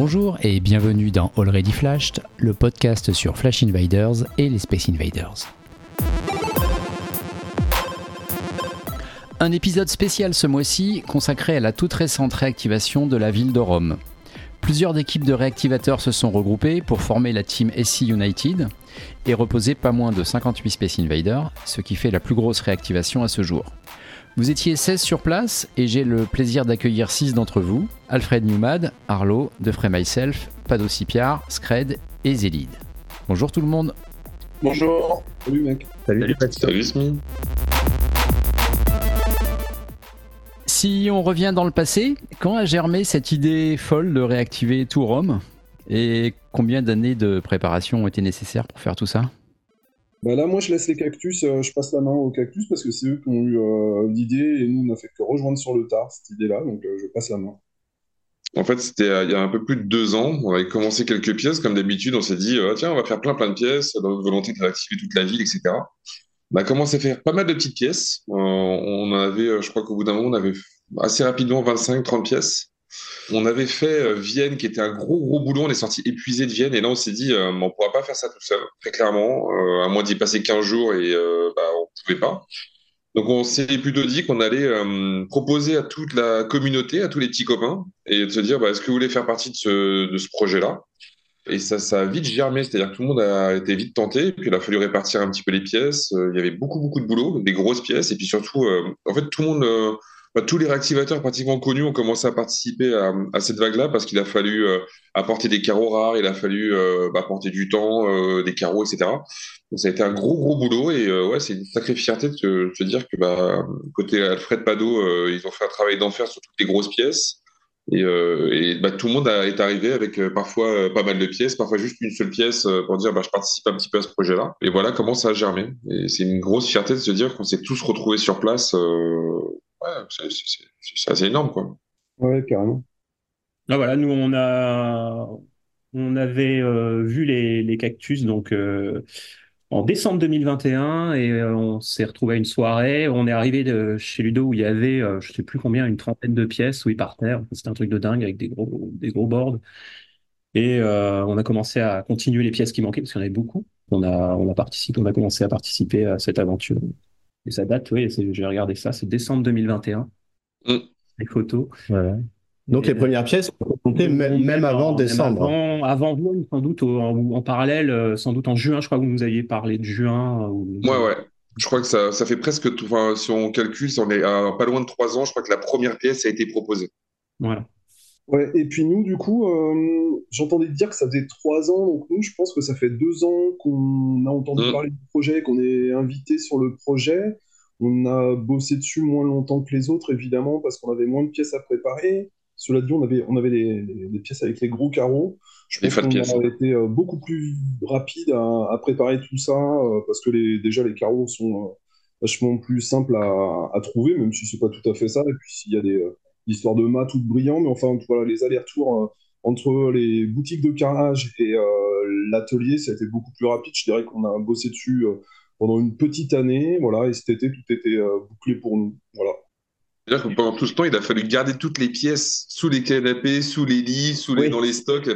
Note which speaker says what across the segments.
Speaker 1: Bonjour et bienvenue dans Already Flashed, le podcast sur Flash Invaders et les Space Invaders. Un épisode spécial ce mois-ci consacré à la toute récente réactivation de la ville de Rome. Plusieurs équipes de réactivateurs se sont regroupées pour former la team SC United et reposer pas moins de 58 Space Invaders, ce qui fait la plus grosse réactivation à ce jour. Vous étiez 16 sur place et j'ai le plaisir d'accueillir 6 d'entre vous Alfred Newmad, Arlo, Defray Myself, Pado Sipiar, Scred et Zélide. Bonjour tout le monde.
Speaker 2: Bonjour.
Speaker 3: Salut mec.
Speaker 2: Salut,
Speaker 3: Salut, Salut
Speaker 1: Si on revient dans le passé, quand a germé cette idée folle de réactiver tout Rome Et combien d'années de préparation ont été nécessaires pour faire tout ça?
Speaker 3: Bah là, moi, je laisse les cactus, euh, je passe la main aux cactus parce que c'est eux qui ont eu euh, l'idée et nous, on n'a fait que rejoindre sur le tard cette idée-là, donc euh, je passe la main.
Speaker 2: En fait, c'était il y a un peu plus de deux ans. On avait commencé quelques pièces, comme d'habitude. On s'est dit, tiens, on va faire plein, plein de pièces, dans notre volonté de réactiver toute la ville, etc. On a commencé à faire pas mal de petites pièces. on avait, je crois qu'au bout d'un moment, on avait assez rapidement 25-30 pièces. On avait fait euh, Vienne, qui était un gros, gros boulot. On est sorti épuisé de Vienne. Et là, on s'est dit, euh, on ne pourra pas faire ça tout seul, très clairement. Euh, à moins d'y passer 15 jours et bah, on ne pouvait pas. Donc, on s'est plutôt dit qu'on allait proposer à toute la communauté, à tous les petits copains, et de se dire, bah, est-ce que vous voulez faire partie de ce, projet-là? Et ça, ça a vite germé, c'est-à-dire que tout le monde a été vite tenté, et puis il a fallu répartir un petit peu les pièces. Il y avait beaucoup, beaucoup de boulot, des grosses pièces, et puis surtout, en fait, tout le monde bah, tous les réactivateurs pratiquement connus ont commencé à participer à, cette vague-là parce qu'il a fallu euh, apporter des carreaux rares, il a fallu euh, bah, apporter du temps, euh, des carreaux, etc. Donc ça a été un gros gros boulot et ouais, c'est une sacrée fierté de se, dire que bah, côté Alfred Pado, ils ont fait un travail d'enfer sur toutes les grosses pièces. Et, bah, tout le monde est arrivé avec parfois pas mal de pièces, parfois juste une seule pièce pour dire bah, je participe un petit peu à ce projet-là. Et voilà comment ça a germé. Et c'est une grosse fierté de se dire qu'on s'est tous retrouvés sur place ouais, c'est assez énorme, quoi.
Speaker 3: Ouais, carrément.
Speaker 4: Ah, voilà, nous, on a, on avait euh, vu les, les, cactus donc euh, en décembre 2021 et euh, on s'est retrouvé à une soirée. On est arrivé de, chez Ludo où il y avait, je sais plus combien, une trentaine de pièces oui par terre. C'était un truc de dingue avec des gros, des gros boards. Et on a commencé à continuer les pièces qui manquaient parce qu'il y en avait beaucoup. On a, on a participé, on a commencé à participer à cette aventure. Et ça date, oui, j'ai regardé ça, c'est décembre 2021. Mm. Les photos.
Speaker 5: Donc les premières pièces, même, même, avant décembre.
Speaker 4: avant, avant vous, sans doute, en, parallèle, euh, sans doute en juin, je crois que vous nous aviez parlé de juin.
Speaker 2: Euh, ou... Ouais, ouais. Je crois que ça, ça fait presque, tout, enfin, si on calcule, si on est à pas loin de trois ans, je crois que la première pièce a été proposée.
Speaker 4: Voilà.
Speaker 3: Ouais, et puis nous, du coup, euh, j'entendais dire que ça faisait trois ans, donc nous, je pense que ça fait deux ans qu'on a entendu mm. parler du projet, qu'on est invité sur le projet. On a bossé dessus moins longtemps que les autres, évidemment, parce qu'on avait moins de pièces à préparer. Cela dit, on avait, on avait des, pièces avec les gros carreaux. Je pense qu'on a été euh, beaucoup plus rapide à, préparer tout ça, euh, parce que les, déjà, les carreaux sont vachement plus simples à, à trouver, même si c'est pas tout à fait ça. Et puis, s'il y a des l'histoire de mât tout brillant, mais enfin, voilà, les allers-retours euh, entre les boutiques de carrelage et euh, l'atelier, ça a été beaucoup plus rapide. Je dirais qu'on a bossé dessus euh, pendant une petite année, voilà, et cet été, tout était bouclé pour nous, voilà.
Speaker 2: C'est-à-dire que pendant tout ce temps, il a fallu garder toutes les pièces sous les canapés, sous les lits, sous les, dans les stocks.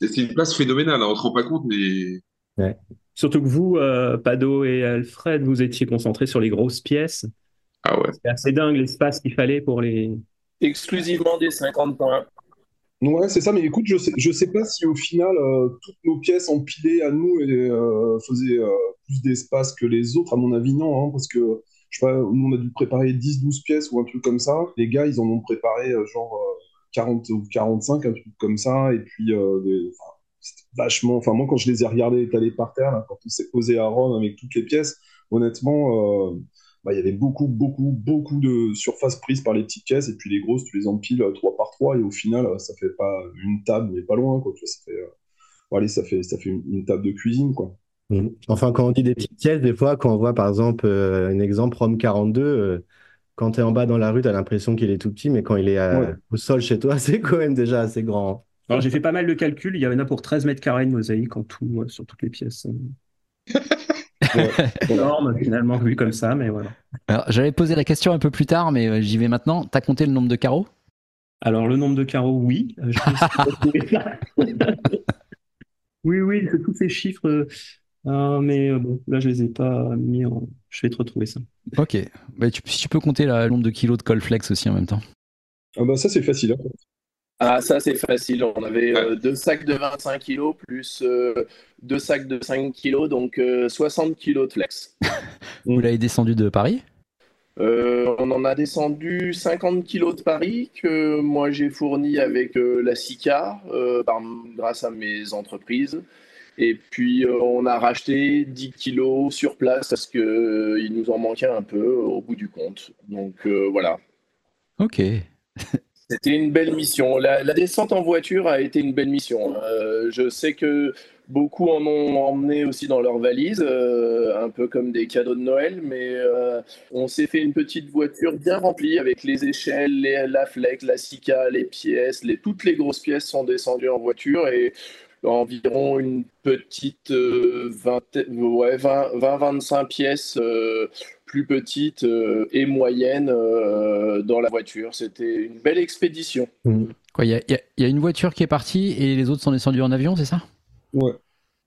Speaker 2: c'est une place phénoménale, hein, on ne se rend pas compte, mais.
Speaker 4: Surtout que vous, Pado et Alfred, vous étiez concentrés sur les grosses pièces.
Speaker 2: Ah ouais.
Speaker 4: C'est assez dingue l'espace qu'il fallait pour les,
Speaker 6: exclusivement des 50 points.
Speaker 3: Ouais, c'est ça, mais écoute, je sais, je sais pas si au final, euh, toutes nos pièces empilées à nous euh, faisaient euh, plus d'espace que les autres, à mon avis, non, hein, parce que, je sais pas, nous, on a dû préparer 10-12 pièces ou un truc comme ça. Les gars, ils en ont préparé genre 40 ou 45, un truc comme ça, et puis, vachement, enfin, moi, quand je les ai regardés étalés par terre, quand on s'est posé à Rome avec toutes les pièces, honnêtement, bah, il y avait beaucoup, beaucoup, beaucoup de surface prise par les petites caisses, et puis les grosses, tu les empiles 3 euh, par 3, et au final, euh, ça fait pas une table, mais pas loin, quoi. ça fait, euh, ça fait, ça fait une, table de cuisine, quoi.
Speaker 5: Mmh. Enfin, quand on dit des petites pièces, des fois, quand on voit par exemple un exemple Rome 42, quand tu es en bas dans la rue, tu as l'impression qu'il est tout petit, mais quand il est au sol chez toi, c'est quand même déjà assez grand.
Speaker 4: Alors, j'ai fait pas mal de calculs. Il y en a pour 13 mètres carrés de mosaïque en tout, sur toutes les pièces. énorme finalement vu comme ça, mais voilà.
Speaker 1: Alors j'allais poser la question un peu plus tard, mais euh, j'y vais maintenant. T'as compté le nombre de carreaux?
Speaker 4: Alors, le nombre de carreaux, oui. Euh, oui, oui, tous ces chiffres. Euh, mais bon, là, je les ai pas mis en. Je vais te retrouver ça.
Speaker 1: Ok. Bah, tu, tu peux compter le nombre de kilos de Colflex aussi en même temps.
Speaker 3: Ah bah ça c'est facile. Hein.
Speaker 6: Ah ça c'est facile. On avait deux sacs de 25 kilos plus deux sacs de 5 kilos, donc 60 kilos de flex.
Speaker 1: Vous l'avez descendu de Paris?
Speaker 6: Euh, on en a descendu 50 kilos de Paris que moi j'ai fourni avec euh, la SICA euh, grâce à mes entreprises. Et puis on a racheté 10 kilos sur place parce qu'il nous en manquait un peu au bout du compte. Donc voilà.
Speaker 1: Ok.
Speaker 6: C'était une belle mission. La, descente en voiture a été une belle mission. je sais que Beaucoup en ont emmené aussi dans leur valise, euh, un peu comme des cadeaux de Noël, mais euh, on s'est fait une petite voiture bien remplie avec les échelles, les, la flex, la Sika, les pièces, toutes les grosses pièces sont descendues en voiture et environ une petite 20-25 euh, pièces plus petites et moyennes dans la voiture. C'était une belle expédition.
Speaker 1: Il y, y, a une voiture qui est partie et les autres sont descendus en avion, c'est ça?
Speaker 3: Ouais.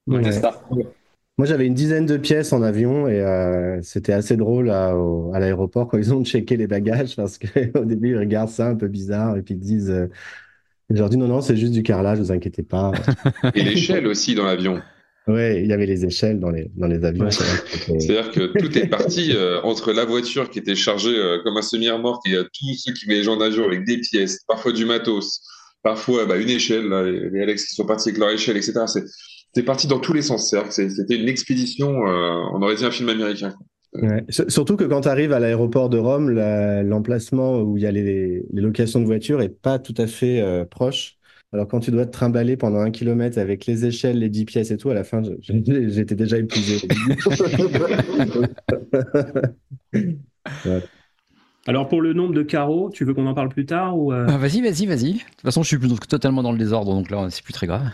Speaker 5: Moi, j'avais une dizaine de pièces en avion et euh, c'était assez drôle à, l'aéroport quand ils ont checké les bagages parce qu'au début, ils regardent ça un peu bizarre et puis ils disent euh, Je leur dis non, non, c'est juste du carrelage, vous inquiétez pas.
Speaker 2: Et l'échelle aussi dans l'avion.
Speaker 5: Oui, il y avait les échelles dans les, dans les avions.
Speaker 2: C'est-à-dire que tout est parti euh, entre la voiture qui était chargée comme un semi-remorque et tous ceux qui voyageaient en avion avec des pièces, parfois du matos, parfois bah, une échelle, les, Alex qui sont partis avec leur échelle, etc. C'est parti dans tous les sens. C'était une expédition, euh, on aurait dit un film américain.
Speaker 5: Surtout que quand tu arrives à l'aéroport de Rome, l'emplacement où il y a les, locations de voitures est pas tout à fait euh, proche. Alors quand tu dois te trimballer pendant un kilomètre avec les échelles, les 10 pièces et tout, à la fin, j'étais déjà épuisé.
Speaker 4: Alors pour le nombre de carreaux, tu veux qu'on en parle plus tard ou euh?
Speaker 1: ah, Vas-y, vas-y, vas-y. De toute façon, je suis totalement dans le désordre, donc là, c'est plus très grave.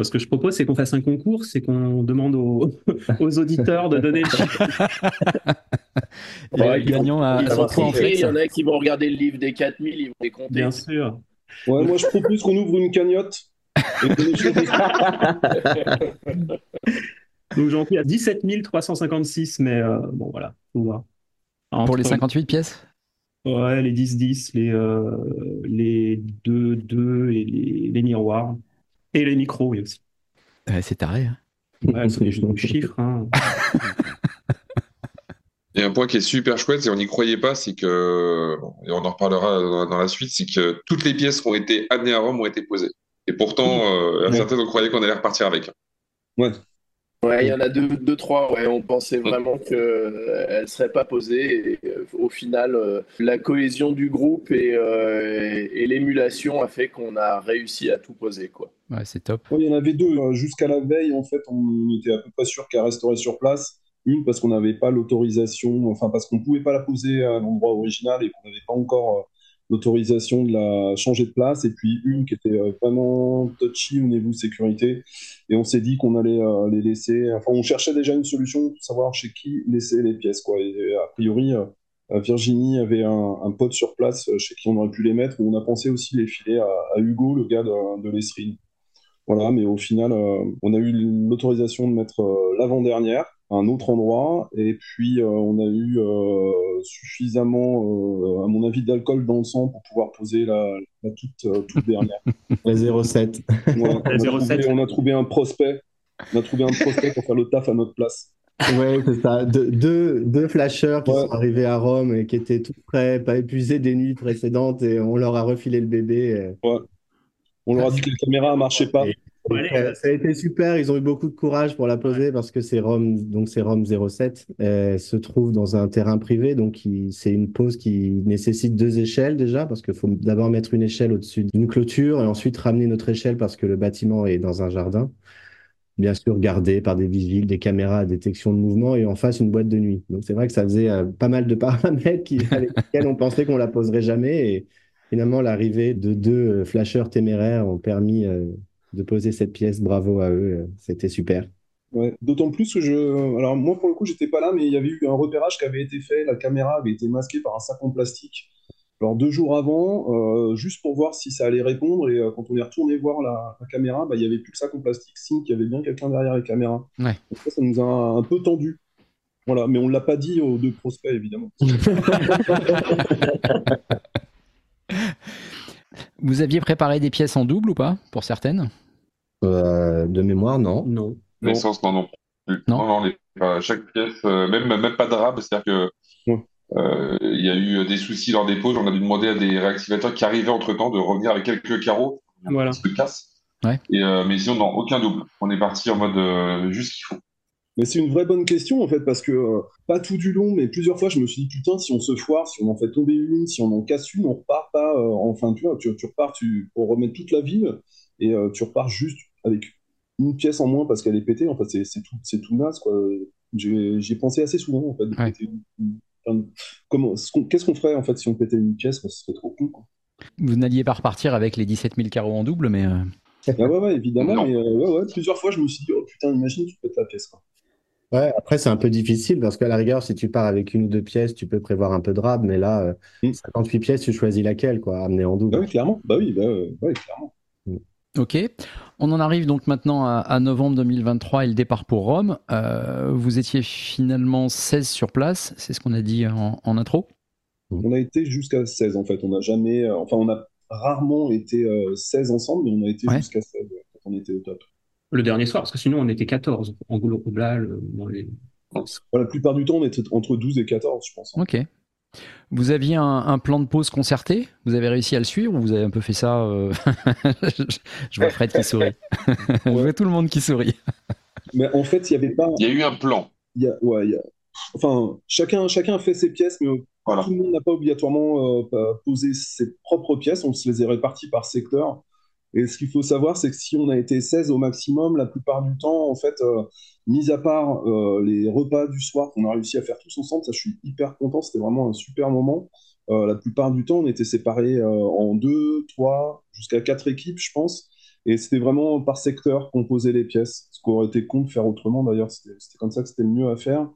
Speaker 4: Ce que je propose, c'est qu'on fasse un concours, c'est qu'on demande aux, auditeurs de donner le chiffre.
Speaker 1: ouais, gagnant à,
Speaker 6: ils en fait. Il y en a qui vont regarder le livre des 4000, ils vont les compter.
Speaker 4: Bien sûr.
Speaker 3: Ouais, moi je propose qu'on ouvre une cagnotte.
Speaker 4: Donc j'en suis à 17 356, mais euh, bon voilà, faut voir.
Speaker 1: Pour les 58 pièces?
Speaker 4: Ouais, les 10-10, les, euh, les 2-2 et les, les, miroirs. Et les micros, oui aussi.
Speaker 1: c'est taré. Hein.
Speaker 4: Ouais, c'est des chiffres. Hein.
Speaker 2: Et un point qui est super chouette, et on n'y croyait pas, c'est que, et on en reparlera dans, la suite, c'est que toutes les pièces qui ont été amenées à Rome ont été posées. Et pourtant, euh, certains, on croyait qu'on allait repartir avec.
Speaker 3: Ouais.
Speaker 6: Ouais, il y en a deux, deux trois. Ouais, on pensait vraiment qu'elle euh, ne serait pas posée. Et, euh, au final, euh, la cohésion du groupe et, et l'émulation a fait qu'on a réussi à tout poser. Quoi.
Speaker 1: Ouais, c'est top.
Speaker 3: il y en avait deux. Jusqu'à la veille, en fait, on était à peu près sûr qu'elle resterait sur place. Une parce qu'on n'avait pas l'autorisation, enfin parce qu'on ne pouvait pas la poser à l'endroit original et qu'on n'avait pas encore l'autorisation de la changer de place, et puis une qui était euh, vraiment touchy au niveau sécurité. Et on s'est dit qu'on allait euh, les laisser. Enfin, on cherchait déjà une solution pour savoir chez qui laisser les pièces. Quoi. Et a priori, euh, Virginie avait un, pote sur place chez qui on aurait pu les mettre. On a pensé aussi les filer à, Hugo, le gars de, de. Voilà, mais au final, on a eu l'autorisation de mettre l'avant-dernière un autre endroit. Et puis, euh, on a eu euh, suffisamment, euh, à mon avis, d'alcool dans le sang pour pouvoir poser la, toute, toute, dernière.
Speaker 5: la 07.
Speaker 3: on, a trouvé, on, a trouvé, un prospect. On a trouvé un prospect pour faire le taf à notre place.
Speaker 5: Ouais, c'est ça. deux, deux flasheurs qui sont arrivés à Rome et qui étaient tout prêts, pas épuisés des nuits précédentes, et on leur a refilé le bébé.
Speaker 3: Ouais. On leur a dit que la caméra ne marchait pas.
Speaker 5: Ça a été super, ils ont eu beaucoup de courage pour la poser parce que c'est Rome, donc c'est Rome 07, se trouve dans un terrain privé, donc c'est une pose qui nécessite deux échelles déjà parce qu'il faut d'abord mettre une échelle au-dessus d'une clôture et ensuite ramener notre échelle parce que le bâtiment est dans un jardin. Bien sûr, gardé par des vigiles, des caméras à détection de mouvement et en face une boîte de nuit. Donc c'est vrai que ça faisait euh, pas mal de paramètres qui, avec lesquels on pensait qu'on la poserait jamais et finalement l'arrivée de deux euh, flasheurs téméraires ont permis euh, de poser cette pièce. Bravo à eux, c'était super.
Speaker 3: Ouais, D'autant plus que je. Alors, moi, pour le coup, j'étais pas là, mais il y avait eu un repérage qui avait été fait. La caméra avait été masquée par un sac en plastique. Alors deux jours avant, juste pour voir si ça allait répondre, et quand on est retourné voir la, caméra, bah, il n'y avait plus que ça comme plastique, signe qu'il y avait bien quelqu'un derrière les caméras.
Speaker 1: Ouais.
Speaker 3: ça, ça nous a un, peu tendu. Voilà, mais on ne l'a pas dit aux deux prospects, évidemment.
Speaker 1: Vous aviez préparé des pièces en double ou pas, pour certaines?
Speaker 5: De mémoire, non.
Speaker 4: Non.
Speaker 2: L'essence, non, non. Non, non, chaque pièce, même, même pas de rab, c'est-à-dire que euh, il y a eu des soucis lors des pauses. On a dû demander à des réactivateurs qui arrivaient entre temps de revenir avec quelques carreaux.
Speaker 4: Voilà.
Speaker 2: Un casse.
Speaker 1: Ouais.
Speaker 2: Et, euh, mais sinon, non, aucun double. On est parti en mode euh, juste ce qu'il faut.
Speaker 3: Mais c'est une vraie bonne question en fait, parce que pas tout du long, mais plusieurs fois je me suis dit putain, si on se foire, si on en fait tomber une, si on en casse une, on repart pas. enfin, tu vois, tu, repars tu, pour remettre toute la ville et tu repars juste avec une pièce en moins parce qu'elle est pétée. En fait, c'est tout, c'est tout naze quoi. J'ai pensé assez souvent en fait. De péter qu'est-ce qu'on ferait en fait si on pétait une pièce Ce serait trop con. Quoi.
Speaker 1: Vous n'alliez pas repartir avec les 17 000 carreaux en double, mais. Euh,
Speaker 3: ah ouais, ouais, évidemment. Mais, euh, plusieurs fois, je me suis dit, oh putain, imagine, tu pètes la pièce. Quoi.
Speaker 5: Ouais, après, c'est un peu difficile parce qu'à la rigueur, si tu pars avec une ou deux pièces, tu peux prévoir un peu de rab, mais là, 58 euh, mm. pièces, tu choisis laquelle, quoi, amener en double.
Speaker 3: Bah oui, clairement. Bah oui, bah, ouais, clairement.
Speaker 1: Ok, on en arrive donc maintenant à, novembre 2023 et le départ pour Rome. Euh, vous étiez finalement 16 sur place, c'est ce qu'on a dit en, intro
Speaker 3: On a été jusqu'à 16 en fait, on n'a jamais, euh, enfin on a rarement été 16 euh, ensemble, mais on a été jusqu'à 16 quand on était au top.
Speaker 4: Le dernier soir, parce que sinon on était 14 en global. Dans les...
Speaker 3: la plupart du temps on était entre 12 et 14 je pense.
Speaker 1: Ok. Vous aviez un, plan de pause concerté? Vous avez réussi à le suivre ou vous avez un peu fait ça euh, je, vois Fred qui sourit. je vois tout le monde qui sourit.
Speaker 3: Mais en fait, il y avait pas.
Speaker 2: Il y a eu un plan.
Speaker 3: Il ouais, Enfin, chacun, chacun a fait ses pièces, mais tout le monde n'a pas obligatoirement euh, posé ses propres pièces. On se les est réparties par secteur. Et ce qu'il faut savoir, c'est que si on a été 16 au maximum, la plupart du temps, en fait, euh, mis à part euh, les repas du soir qu'on a réussi à faire tous ensemble, ça je suis hyper content, c'était vraiment un super moment. Euh, la plupart du temps, on était séparés en deux, trois, jusqu'à quatre équipes, je pense. Et c'était vraiment par secteur qu'on posait les pièces, ce qu'aurait été con de faire autrement d'ailleurs, c'était comme ça que c'était le mieux à faire.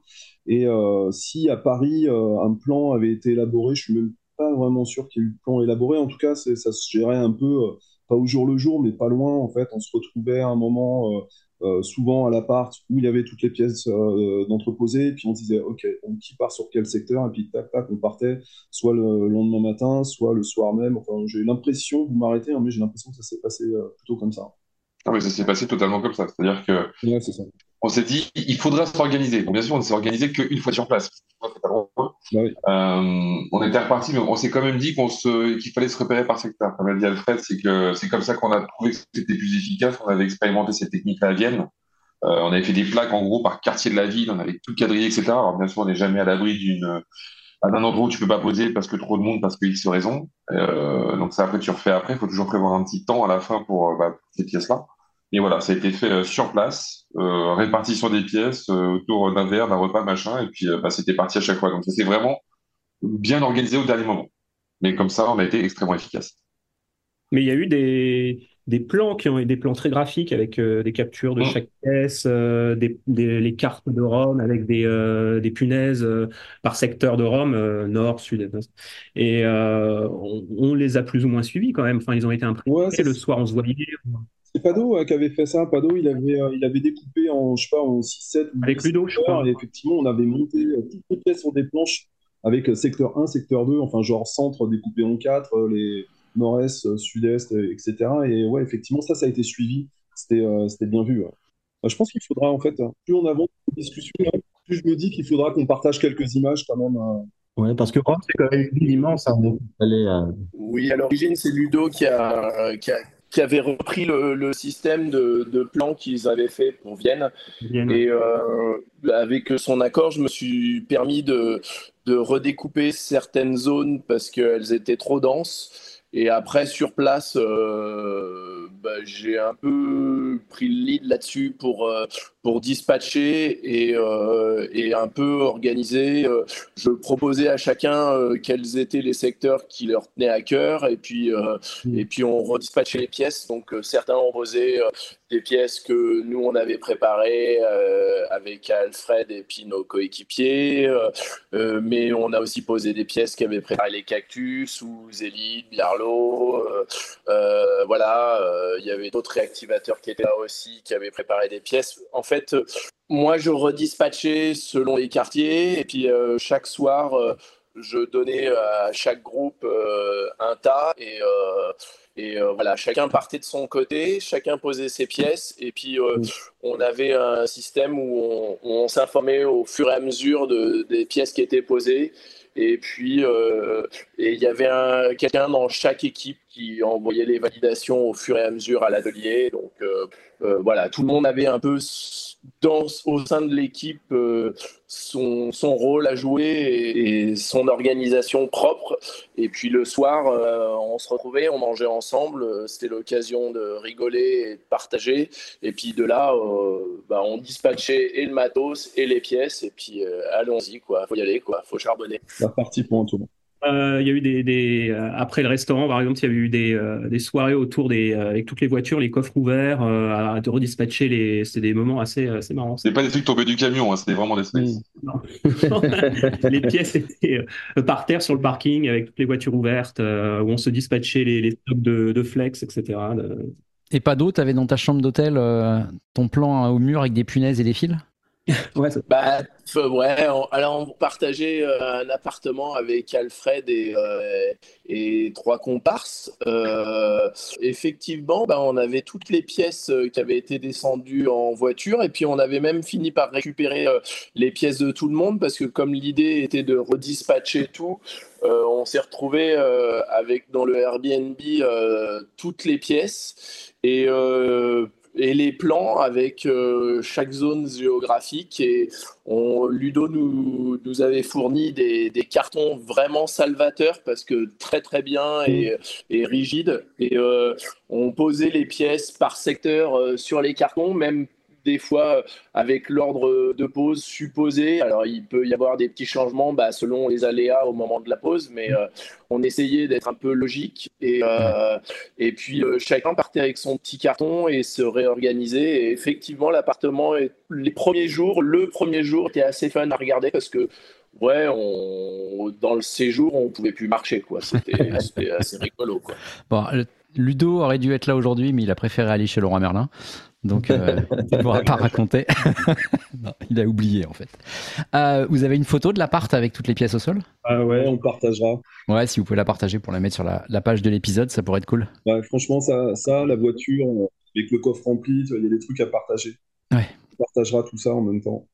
Speaker 3: Et si à Paris, un plan avait été élaboré, je suis même pas vraiment sûr qu'il y ait eu le plan élaboré, en tout cas, ça se gérait un peu pas au jour le jour, mais pas loin. En fait, on se retrouvait à un moment, euh, euh, souvent à l'appart, où il y avait toutes les pièces euh, d'entreposées, puis on disait, OK, on qui part sur quel secteur, et puis tac, tac, on partait, soit le lendemain matin, soit le soir même. Enfin, j'ai l'impression, vous m'arrêtez, hein, mais j'ai l'impression que ça s'est passé plutôt comme ça.
Speaker 2: Ah, mais ça s'est passé totalement comme ça. C'est-à-dire que.
Speaker 3: Ouais, ça
Speaker 2: on s'est dit, il faudra s'organiser. Bon, bien sûr, on ne s'est organisé qu'une fois sur place. Bah euh, on était reparti, mais on s'est quand même dit qu'on se, qu'il fallait se repérer par secteur. Comme l'a dit Alfred, c'est que c'est comme ça qu'on a trouvé que c'était plus efficace. On avait expérimenté cette technique-là à Vienne. Euh, on avait fait des plaques, en gros, par quartier de la ville. On avait tout quadrillé, etc. Alors, bien sûr, on n'est jamais à l'abri d'une, d'un endroit où tu peux pas poser parce que trop de monde, parce que X raison. Euh, donc ça, après, tu refais après. Il faut toujours prévoir un petit temps à la fin pour, bah, pour ces pièces-là. Et voilà, ça a été fait euh, sur place, euh, répartition des pièces euh, autour d'un verre, d'un repas, machin, et puis bah, c'était parti à chaque fois. Donc c'était vraiment bien organisé au dernier moment. Mais comme ça, on a été extrêmement efficace.
Speaker 4: Mais il y a eu des, des plans qui ont des plans très graphiques avec des captures de mmh. chaque pièce, des, les cartes de Rome avec des, des punaises par secteur de Rome, nord, sud, est. Et on, les a plus ou moins suivis quand même. Enfin, ils ont été imprimés. le soir, on se voyait.
Speaker 3: C'est Pado euh, qui avait fait ça. Pado, il avait, euh, il avait découpé en, je sais pas, en 6-7
Speaker 4: Avec Ludo, je crois.
Speaker 3: Et effectivement, on avait monté euh, toutes les pièces sur des planches avec secteur 1, secteur 2, enfin genre centre découpé en 4, les nord-est, sud-est, etc. Et ouais, effectivement, ça, ça a été suivi. C'était c'était bien vu. Je pense qu'il faudra, en fait, plus on avance dans la discussion, plus je me dis qu'il faudra qu'on partage quelques images quand même.
Speaker 5: Ouais, parce que Rome, c'est quand même immense. Hein,
Speaker 6: Oui, à l'origine, c'est Ludo qui a, qui a, qui avait repris le, système de, de plans qu'ils avaient fait pour Vienne. Et euh, avec son accord, je me suis permis de, de redécouper certaines zones parce qu'elles étaient trop denses. Et après, sur place, euh, bah, j'ai un peu pris le lead là-dessus pour, euh, pour dispatcher et, euh, et, un peu organiser. Euh, je proposais à chacun euh, quels étaient les secteurs qui leur tenaient à cœur et puis, mm. et puis on redispatchait les pièces. Donc certains ont posé des pièces que nous on avait préparées avec Alfred et puis nos coéquipiers, mais on a aussi posé des pièces qui avaient préparé les cactus ou Zélide, Biarlo. voilà, il y avait d'autres réactivateurs qui étaient là aussi, qui avaient préparé des pièces. En fait, euh, moi, je redispatchais selon les quartiers et puis euh, chaque soir, euh, je donnais à chaque groupe un tas et, voilà, chacun partait de son côté, chacun posait ses pièces et puis on avait un système où on, s'informait au fur et à mesure de, des pièces qui étaient posées. Et puis, il y avait quelqu'un dans chaque équipe qui envoyait les validations au fur et à mesure à l'atelier. Donc, euh, voilà, tout le monde avait un peu dans, au sein de l'équipe euh, son, son, rôle à jouer et, son organisation propre. Et puis le soir, euh, on se retrouvait, on mangeait ensemble. C'était l'occasion de rigoler et de partager. Et puis de là, bah, on dispatchait et le matos et les pièces. Et puis allons-y, quoi. Faut y aller, quoi. Faut charbonner.
Speaker 3: La partie pour le monde.
Speaker 4: Euh, il y a eu des, euh, après le restaurant par exemple il y a eu des, euh, des soirées autour des avec toutes les voitures les coffres ouverts à de redispatcher les c'était des moments assez assez marrants.
Speaker 2: C'est pas des trucs tombés du camion hein, c'était vraiment des snacks.
Speaker 4: Les pièces étaient par terre sur le parking avec toutes les voitures ouvertes où on se dispatchait les, les stocks de, de, flex etc
Speaker 1: et pas d'eau t'avais dans ta chambre d'hôtel ton plan au mur avec des punaises et des fils?
Speaker 6: ouais, bah, ouais alors on partageait euh, un appartement avec Alfred et, euh, et trois comparses. Euh, effectivement, bah, on avait toutes les pièces qui avaient été descendues en voiture et puis on avait même fini par récupérer les pièces de tout le monde parce que comme l'idée était de redispatcher tout, on s'est retrouvé avec dans le Airbnb toutes les pièces et et les plans avec euh, chaque zone géographique. Et on, Ludo nous, nous avait fourni des, cartons vraiment salvateurs parce que très très bien et, et rigides. Et euh, on posait les pièces par secteur euh, sur les cartons, même des fois euh, avec l'ordre de pause supposé. Alors il peut y avoir des petits changements bah, selon les aléas au moment de la pause, mais euh, on essayait d'être un peu logique. Et, euh, et puis chacun partait avec son petit carton et se réorganisait. Et effectivement, l'appartement, les premiers jours, le premier jour était assez fun à regarder parce que ouais, on, dans le séjour, on pouvait plus marcher, quoi. C'était assez rigolo, quoi.
Speaker 1: Bon, Ludo aurait dû être là aujourd'hui, mais il a préféré aller chez Laurent Merlin. Donc, euh, il ne pourra pas raconter. il a oublié, en fait. Euh, vous avez une photo de l'appart avec toutes les pièces au sol?
Speaker 3: Ah ouais, on partagera.
Speaker 1: Ouais, si vous pouvez la partager pour la mettre sur la, page de l'épisode, ça pourrait être cool.
Speaker 3: Ouais, franchement, ça, ça, la voiture, avec le coffre rempli, il y a des trucs à partager.
Speaker 1: Ouais.
Speaker 3: On partagera tout ça en même temps.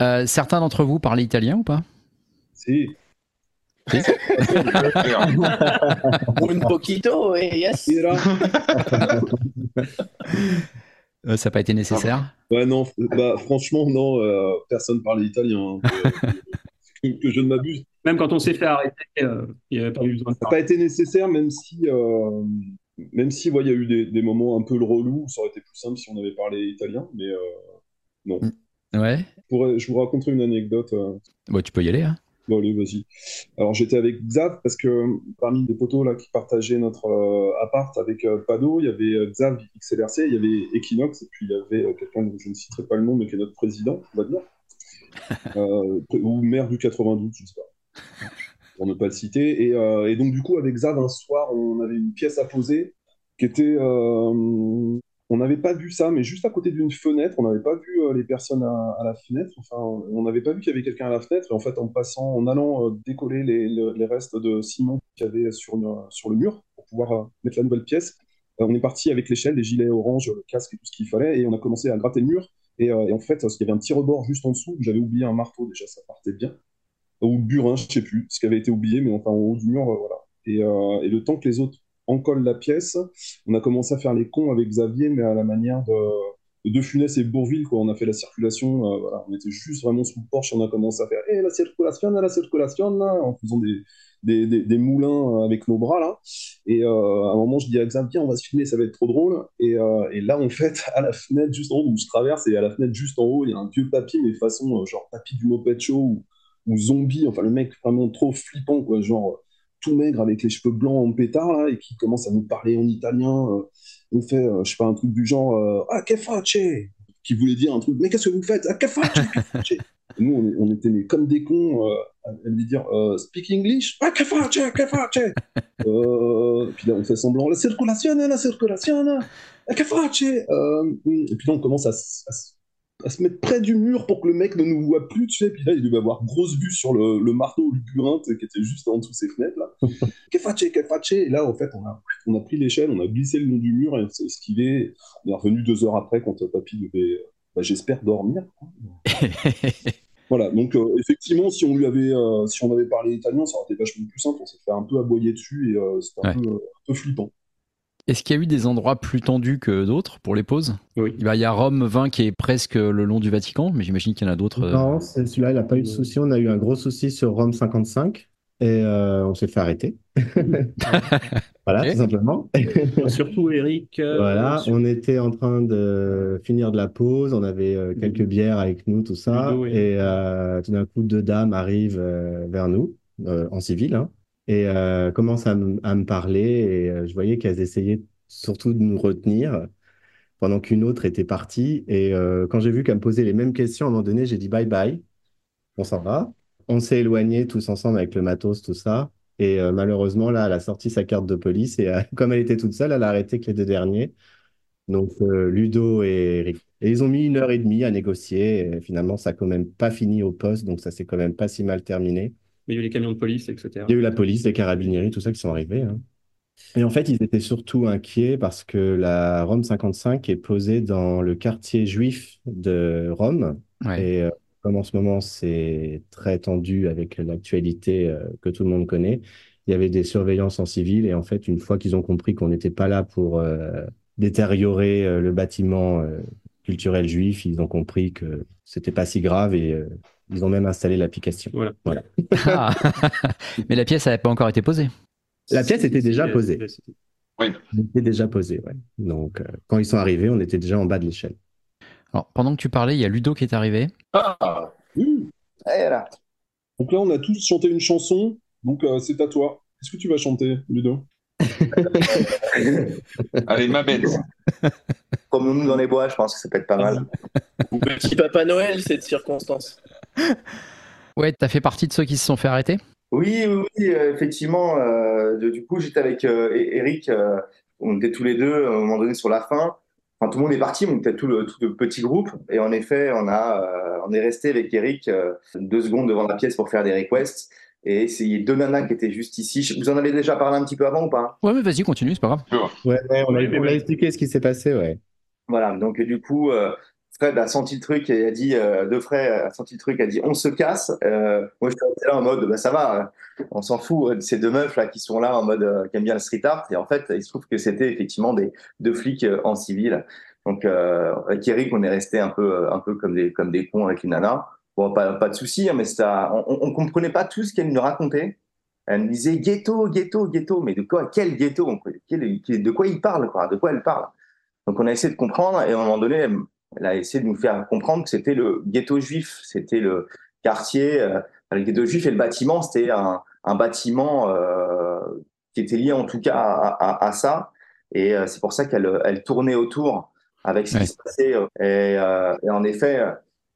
Speaker 1: Euh, certains d'entre vous parlent italien ou pas?
Speaker 3: Si.
Speaker 6: Un poquito, yes.
Speaker 1: Euh, ça n'a pas été nécessaire?
Speaker 3: Ouais, non, bah, franchement, non, euh, personne parlait italien. Hein. que, je ne m'abuse.
Speaker 4: Même quand on s'est fait arrêter, euh, il n'y avait pas eu besoin de
Speaker 3: Ça n'a pas été nécessaire, même si, même si, il y a eu des, des, moments un peu le relou, ça aurait été plus simple si on avait parlé italien, mais non.
Speaker 1: Ouais.
Speaker 3: Je, je vous raconterai une anecdote.
Speaker 1: Bah, tu peux y aller, hein.
Speaker 3: Bon, allez, vas-y. Alors, j'étais avec Xav parce que parmi les potos là, qui partageaient notre euh, appart avec euh, Pado, il y avait euh, Xav XLRC, il y avait Equinox, et puis il y avait quelqu'un dont je ne citerai pas le nom, mais qui est notre président, on va dire. ou maire du 92, je ne sais pas. Pour ne pas le citer. Et, et, donc, du coup, avec Xav, un soir, on avait une pièce à poser qui était on n'avait pas vu ça, mais juste à côté d'une fenêtre, on n'avait pas vu euh, les personnes à, la fenêtre. Enfin, on n'avait pas vu qu'il y avait quelqu'un à la fenêtre. Et en fait, en passant, en allant euh, décoller les, restes de ciment qu'il y avait sur, sur le mur pour pouvoir euh, mettre la nouvelle pièce, on est parti avec l'échelle, les gilets orange, le casque et tout ce qu'il fallait, et on a commencé à gratter le mur. Et, en fait, il y avait un petit rebord juste en dessous. J'avais oublié un marteau déjà, ça partait bien. Ou le burin, je sais plus ce qui avait été oublié, mais enfin en haut du mur, voilà. Et le temps que les autres on colle la pièce. On a commencé à faire les cons avec Xavier, mais à la manière de, De Funès et Bourville, quoi. On a fait la circulation, voilà, on était juste vraiment sous le porche, on a commencé à faire eh, la circulation, la circulation, en faisant des, des, des, moulins avec nos bras là. Et à un moment, je dis à Xavier, on va se filmer, ça va être trop drôle. Et, et, là, en fait, à la fenêtre juste en haut où je traverse, et à la fenêtre juste en haut, il y a un vieux papy, mais façon genre papy du Moped Show ou, ou zombie, enfin le mec vraiment trop flippant, quoi, genre tout maigre avec les cheveux blancs en pétard et qui commence à nous parler en italien. Euh, on fait, euh, je sais pas, un truc du genre euh, Ah, che facce Qui voulait dire un truc Mais qu'est-ce que vous faites? Ah, che facce, Nous, on, était comme des cons à lui dire Speak English? Ah, che facce Puis là, on fait semblant La circulation, la circulation ah, Che Et puis là, on commence à, à à se mettre près du mur pour que le mec ne nous voit plus, tu sais. Puis là, il devait avoir grosse vue sur le, le marteau Lugurinte qui était juste en dessous de ses fenêtres, là. que faché Et là, en fait, on a, on a pris l'échelle, on a glissé le long du mur et on s'est esquivé. On est revenu deux heures après quand papy devait, bah, j'espère, dormir. voilà, donc euh, effectivement, si on lui avait, euh, si on avait parlé italien, ça aurait été vachement plus simple. On s'est fait un peu aboyer dessus et euh, c'était un, un, peu flippant.
Speaker 1: Est-ce qu'il y a eu des endroits plus tendus que d'autres pour les pauses?
Speaker 4: Oui.
Speaker 1: Il y a Rome 20 qui est presque le long du Vatican, mais j'imagine qu'il y en a d'autres. Euh.
Speaker 5: Non, celui-là, il n'a pas eu de souci. On a eu un gros souci sur Rome 55 et euh, on s'est fait arrêter. voilà, tout simplement.
Speaker 4: Surtout Eric.
Speaker 5: Euh, voilà, on était en train de finir de la pause, on avait quelques bières avec nous, tout ça, et tout d'un coup, deux dames arrivent vers nous, en civil, hein, et euh, commencent à, me parler. Et euh, je voyais qu'elles essayaient surtout de nous retenir pendant qu'une autre était partie. Et euh, quand j'ai vu qu'elle me posait les mêmes questions, à un moment donné, j'ai dit bye bye, on s'en va. On s'est éloignés tous ensemble avec le matos, tout ça. Et malheureusement, là, elle a sorti sa carte de police et comme elle était toute seule, elle a arrêté que les deux derniers. Donc, Ludo et Eric. Et ils ont mis une heure et demie à négocier. Et finalement, ça n'a quand même pas fini au poste, donc ça s'est quand même pas si mal terminé.
Speaker 4: Mais il y a eu les camions de police, etc.
Speaker 5: Il y a eu la police, les carabinieri, tout ça qui sont arrivés. Hein. Et en fait, ils étaient surtout inquiets parce que la Rome 55 est posée dans le quartier juif de Rome. Et euh, comme en ce moment, c'est très tendu avec l'actualité euh, que tout le monde connaît, il y avait des surveillances en civil. Et en fait, une fois qu'ils ont compris qu'on n'était pas là pour euh, détériorer le bâtiment culturel juif, ils ont compris que c'était pas si grave et ils ont même installé l'application.
Speaker 4: Voilà.
Speaker 1: Ah. Mais la pièce n'avait pas encore été posée.
Speaker 5: La pièce était déjà posée.
Speaker 2: Oui.
Speaker 5: Elle était déjà posée, ouais. Donc, euh, quand ils sont arrivés, on était déjà en bas de l'échelle.
Speaker 1: Alors, pendant que tu parlais, il y a Ludo qui est arrivé.
Speaker 6: Ah oui.
Speaker 3: Donc là, on a tous chanté une chanson. Donc, euh, c'est à toi. Qu'est-ce que tu vas chanter, Ludo?
Speaker 2: Allez, ma bête.
Speaker 7: Comme nous dans les bois, je pense que ça peut être pas mal.
Speaker 6: Ou petit Papa Noël, cette circonstance.
Speaker 1: Ouais, t'as fait partie de ceux qui se sont fait arrêter
Speaker 7: Oui, oui, oui euh, effectivement. Euh, du coup, j'étais avec euh, Eric. on était tous les deux à un moment donné sur la fin. Enfin, tout le monde est parti, on était tout le, tout le petit groupe. Et en effet, on, a, on est resté avec Eric deux secondes devant la pièce pour faire des requests. Et c'est deux nanas qui étaient juste ici. Vous en avez déjà parlé un petit peu avant ou pas?
Speaker 1: Ouais, mais vas-y, continue, c'est pas grave.
Speaker 5: Ouais, on a, expliqué ce qui s'est passé, ouais.
Speaker 7: Voilà, donc du coup, euh, Fred a senti le truc et a dit, euh, De Fred a senti le truc, a dit, on se casse. Euh, moi, je suis là en mode, bah, ça va, on s'en fout de ces deux meufs là qui sont là en mode, qui aiment bien le street art. Et en fait, il se trouve que c'était effectivement des deux flics en civil. Donc, avec Eric, on est resté un peu, un peu comme des, comme des cons avec une nana. Bon, pas, pas de souci, hein, mais ça, on, ne comprenait pas tout ce qu'elle nous racontait. Elle nous disait ghetto, ghetto, ghetto, mais de quoi, quel ghetto? De quoi il parle, quoi? De quoi elle parle? Donc on a essayé de comprendre et à un moment donné, elle a essayé de nous faire comprendre que c'était le ghetto juif, c'était le quartier, euh, le ghetto juif et le bâtiment, c'était un, un, bâtiment euh, qui était lié en tout cas à, à, ça. Et euh, c'est pour ça qu'elle elle tournait autour avec ce qui se passait. Et, et en effet,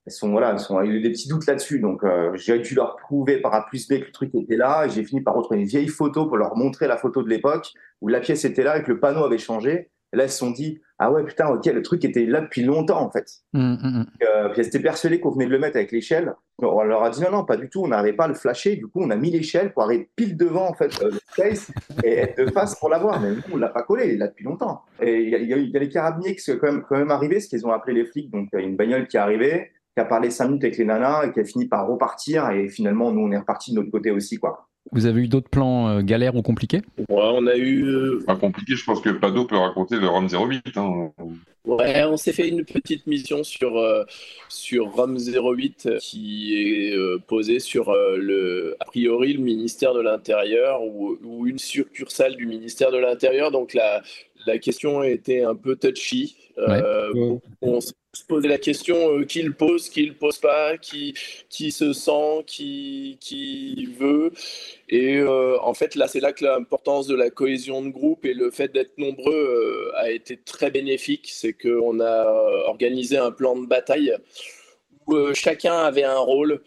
Speaker 7: elles sont voilà, elles sont, il y a eu des petits doutes là-dessus. Donc euh, j'ai dû leur prouver par A plus B que le truc était là. J'ai fini par retrouver une vieille photo pour leur montrer la photo de l'époque où la pièce était là et que le panneau avait changé. Et là, elles se sont dit ah ouais putain ok le truc était là depuis longtemps en fait.
Speaker 1: Mmh, mmh, mmh.
Speaker 7: Euh, puis elles étaient persuadées qu'on venait de le mettre avec l'échelle. On leur a dit non non pas du tout. On n'arrivait pas à le flasher. Du coup on a mis l'échelle pour arriver pile devant en fait euh, le space et être de face pour l'avoir. Mais nous on l'a pas collé. Il est là depuis longtemps. Et il y, y, y, a les carabiniers qui sont quand même quand même arrivés, ce qu'ils ont appelé les flics. Donc il y a une bagnole qui est arrivée qui a parlé cinq minutes avec les nanas et qui a fini par repartir. Et finalement, nous, on est reparti de notre côté aussi, quoi.
Speaker 1: Vous avez eu d'autres plans euh, galères ou compliqués?
Speaker 6: Ouais, on a eu. euh,
Speaker 2: Pas compliqué, je pense que Pado peut raconter le ROM 08. Hein.
Speaker 6: Ouais, on s'est fait une petite mission sur, euh, sur ROM 08 euh, qui est euh, posée sur euh, le, a priori le ministère de l'Intérieur ou, ou une succursale du ministère de l'Intérieur. Donc la, la question était un peu touchy. Euh,
Speaker 3: Ouais.
Speaker 6: On se posait la question euh, qui le pose, qui le pose pas, qui, qui se sent, qui, qui veut. Et euh, en fait, là, c'est là que l'importance de la cohésion de groupe et le fait d'être nombreux euh, a été très bénéfique. C'est qu'on a euh, organisé un plan de bataille où chacun avait un rôle.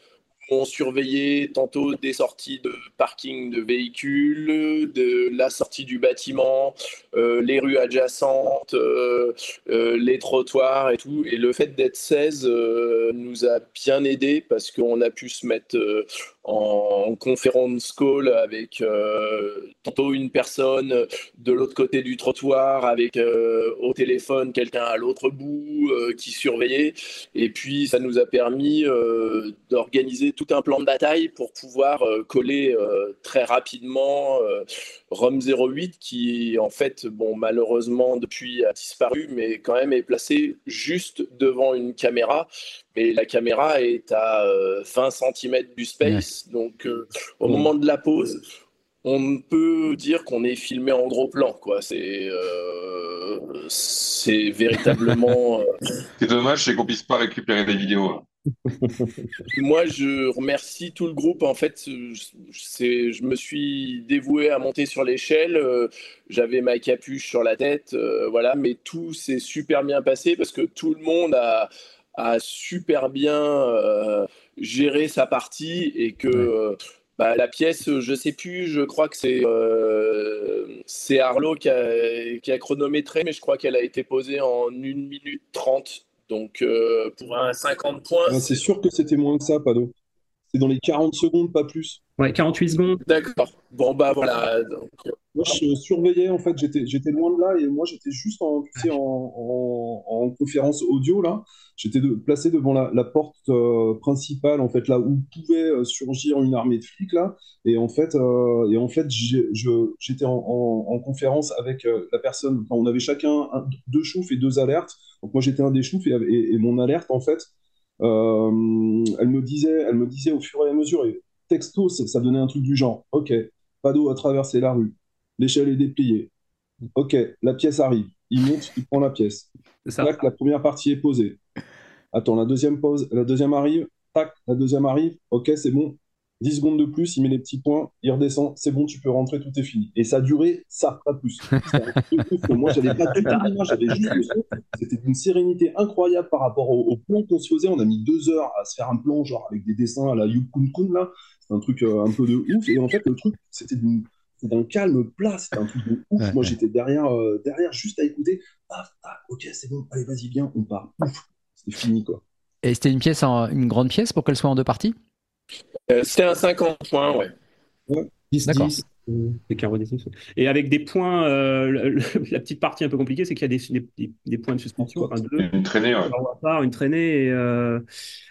Speaker 6: Où On surveillait tantôt des sorties de parking de véhicules, de la sortie du bâtiment, euh, les rues adjacentes, euh, euh, les trottoirs et tout. Et le fait d'être 16 euh, nous a bien aidé parce qu'on a pu se mettre en conférence call avec euh, tantôt une personne de l'autre côté du trottoir, avec euh, au téléphone quelqu'un à l'autre bout euh, qui surveillait. Et puis ça nous a permis euh, d'organiser tout un plan de bataille pour pouvoir coller très rapidement euh, ROM 08 qui en fait, bon malheureusement depuis a disparu, mais quand même est placé juste devant une caméra. Mais la caméra est à euh, 20 cm du space, donc euh, au
Speaker 3: Ouais.
Speaker 6: moment de la pause, on peut dire qu'on est filmé en gros plan, quoi. C'est euh, c'est véritablement. euh,
Speaker 2: Ce qui est dommage, c'est qu'on puisse pas récupérer des vidéos. hein.
Speaker 6: Moi, je remercie tout le groupe. En fait, je, c'est- je me suis dévoué à monter sur l'échelle. euh, J'avais ma capuche sur la tête, euh, voilà. Mais tout s'est super bien passé parce que tout le monde a, a super bien euh, géré sa partie et que euh, bah, la pièce, je sais plus. Je crois que c'est euh, c'est Arlo qui a, qui a chronométré, mais je crois qu'elle a été posée en 1 minute 30. Donc, euh, pour un 50 points,
Speaker 3: Ah, c'est sûr que c'était moins que ça, Pado. C'est dans les 40 secondes, pas plus.
Speaker 4: Ouais, 48 secondes.
Speaker 6: D'accord. Bon, bah voilà. Donc,
Speaker 3: Moi, je surveillais, en fait, j'étais, loin de là et moi, j'étais juste en, tu sais, en, en, en conférence audio, là. J'étais de- placé devant la, la porte euh, principale, en fait, là où pouvait euh, surgir une armée de flics, là. Et en fait, euh, et en fait j'étais en, en, en conférence avec euh, la personne. Enfin, on avait chacun un- deux choufs et deux alertes. Donc, moi, j'étais un des et, et, et mon alerte, en fait, euh, elle me disait, elle me disait au fur et à mesure, et texto, ça, donnait un truc du genre, OK, Pado a traversé la rue. L'échelle est dépliée. Ok, la pièce arrive. Il monte, il prend la pièce.
Speaker 4: C'est ça.
Speaker 3: Tac, la première partie est posée. Attends, la deuxième pause, la deuxième arrive. Tac, la deuxième arrive. Ok, c'est bon. 10 secondes de plus, il met les petits points, il redescend, c'est bon, tu peux rentrer, tout est fini. Et ça a duré ça, pas plus. Moi, j'avais pas du tout j'avais juste le son. C'était d'une sérénité incroyable par rapport au, au plan qu'on se faisait. On a mis deux heures à se faire un plan, genre avec des dessins à la Yu Kun là. C'est un truc euh, un peu de ouf. Et en fait, le truc, c'était d'une- d'un calme plat, c'était un truc de ouf.
Speaker 1: Ouais,
Speaker 3: Moi,
Speaker 1: ouais.
Speaker 3: j'étais derrière, euh, derrière, juste à écouter. Paf, paf, ok, c'est bon, allez, vas-y, viens, on part. Ouf, c'était fini, quoi.
Speaker 1: Et c'était une pièce, en- une grande pièce pour qu'elle soit en deux parties?
Speaker 6: Euh, C'était un 50 points, ouais.
Speaker 5: 10-10.
Speaker 4: C'est carreau des six. Et avec des points, euh, le- le- la petite partie un peu compliquée, c'est qu'il y a des, des- des- des points de suspension, enfin deux,
Speaker 2: Une traînée, ouais.
Speaker 4: à part, une traînée. et, euh,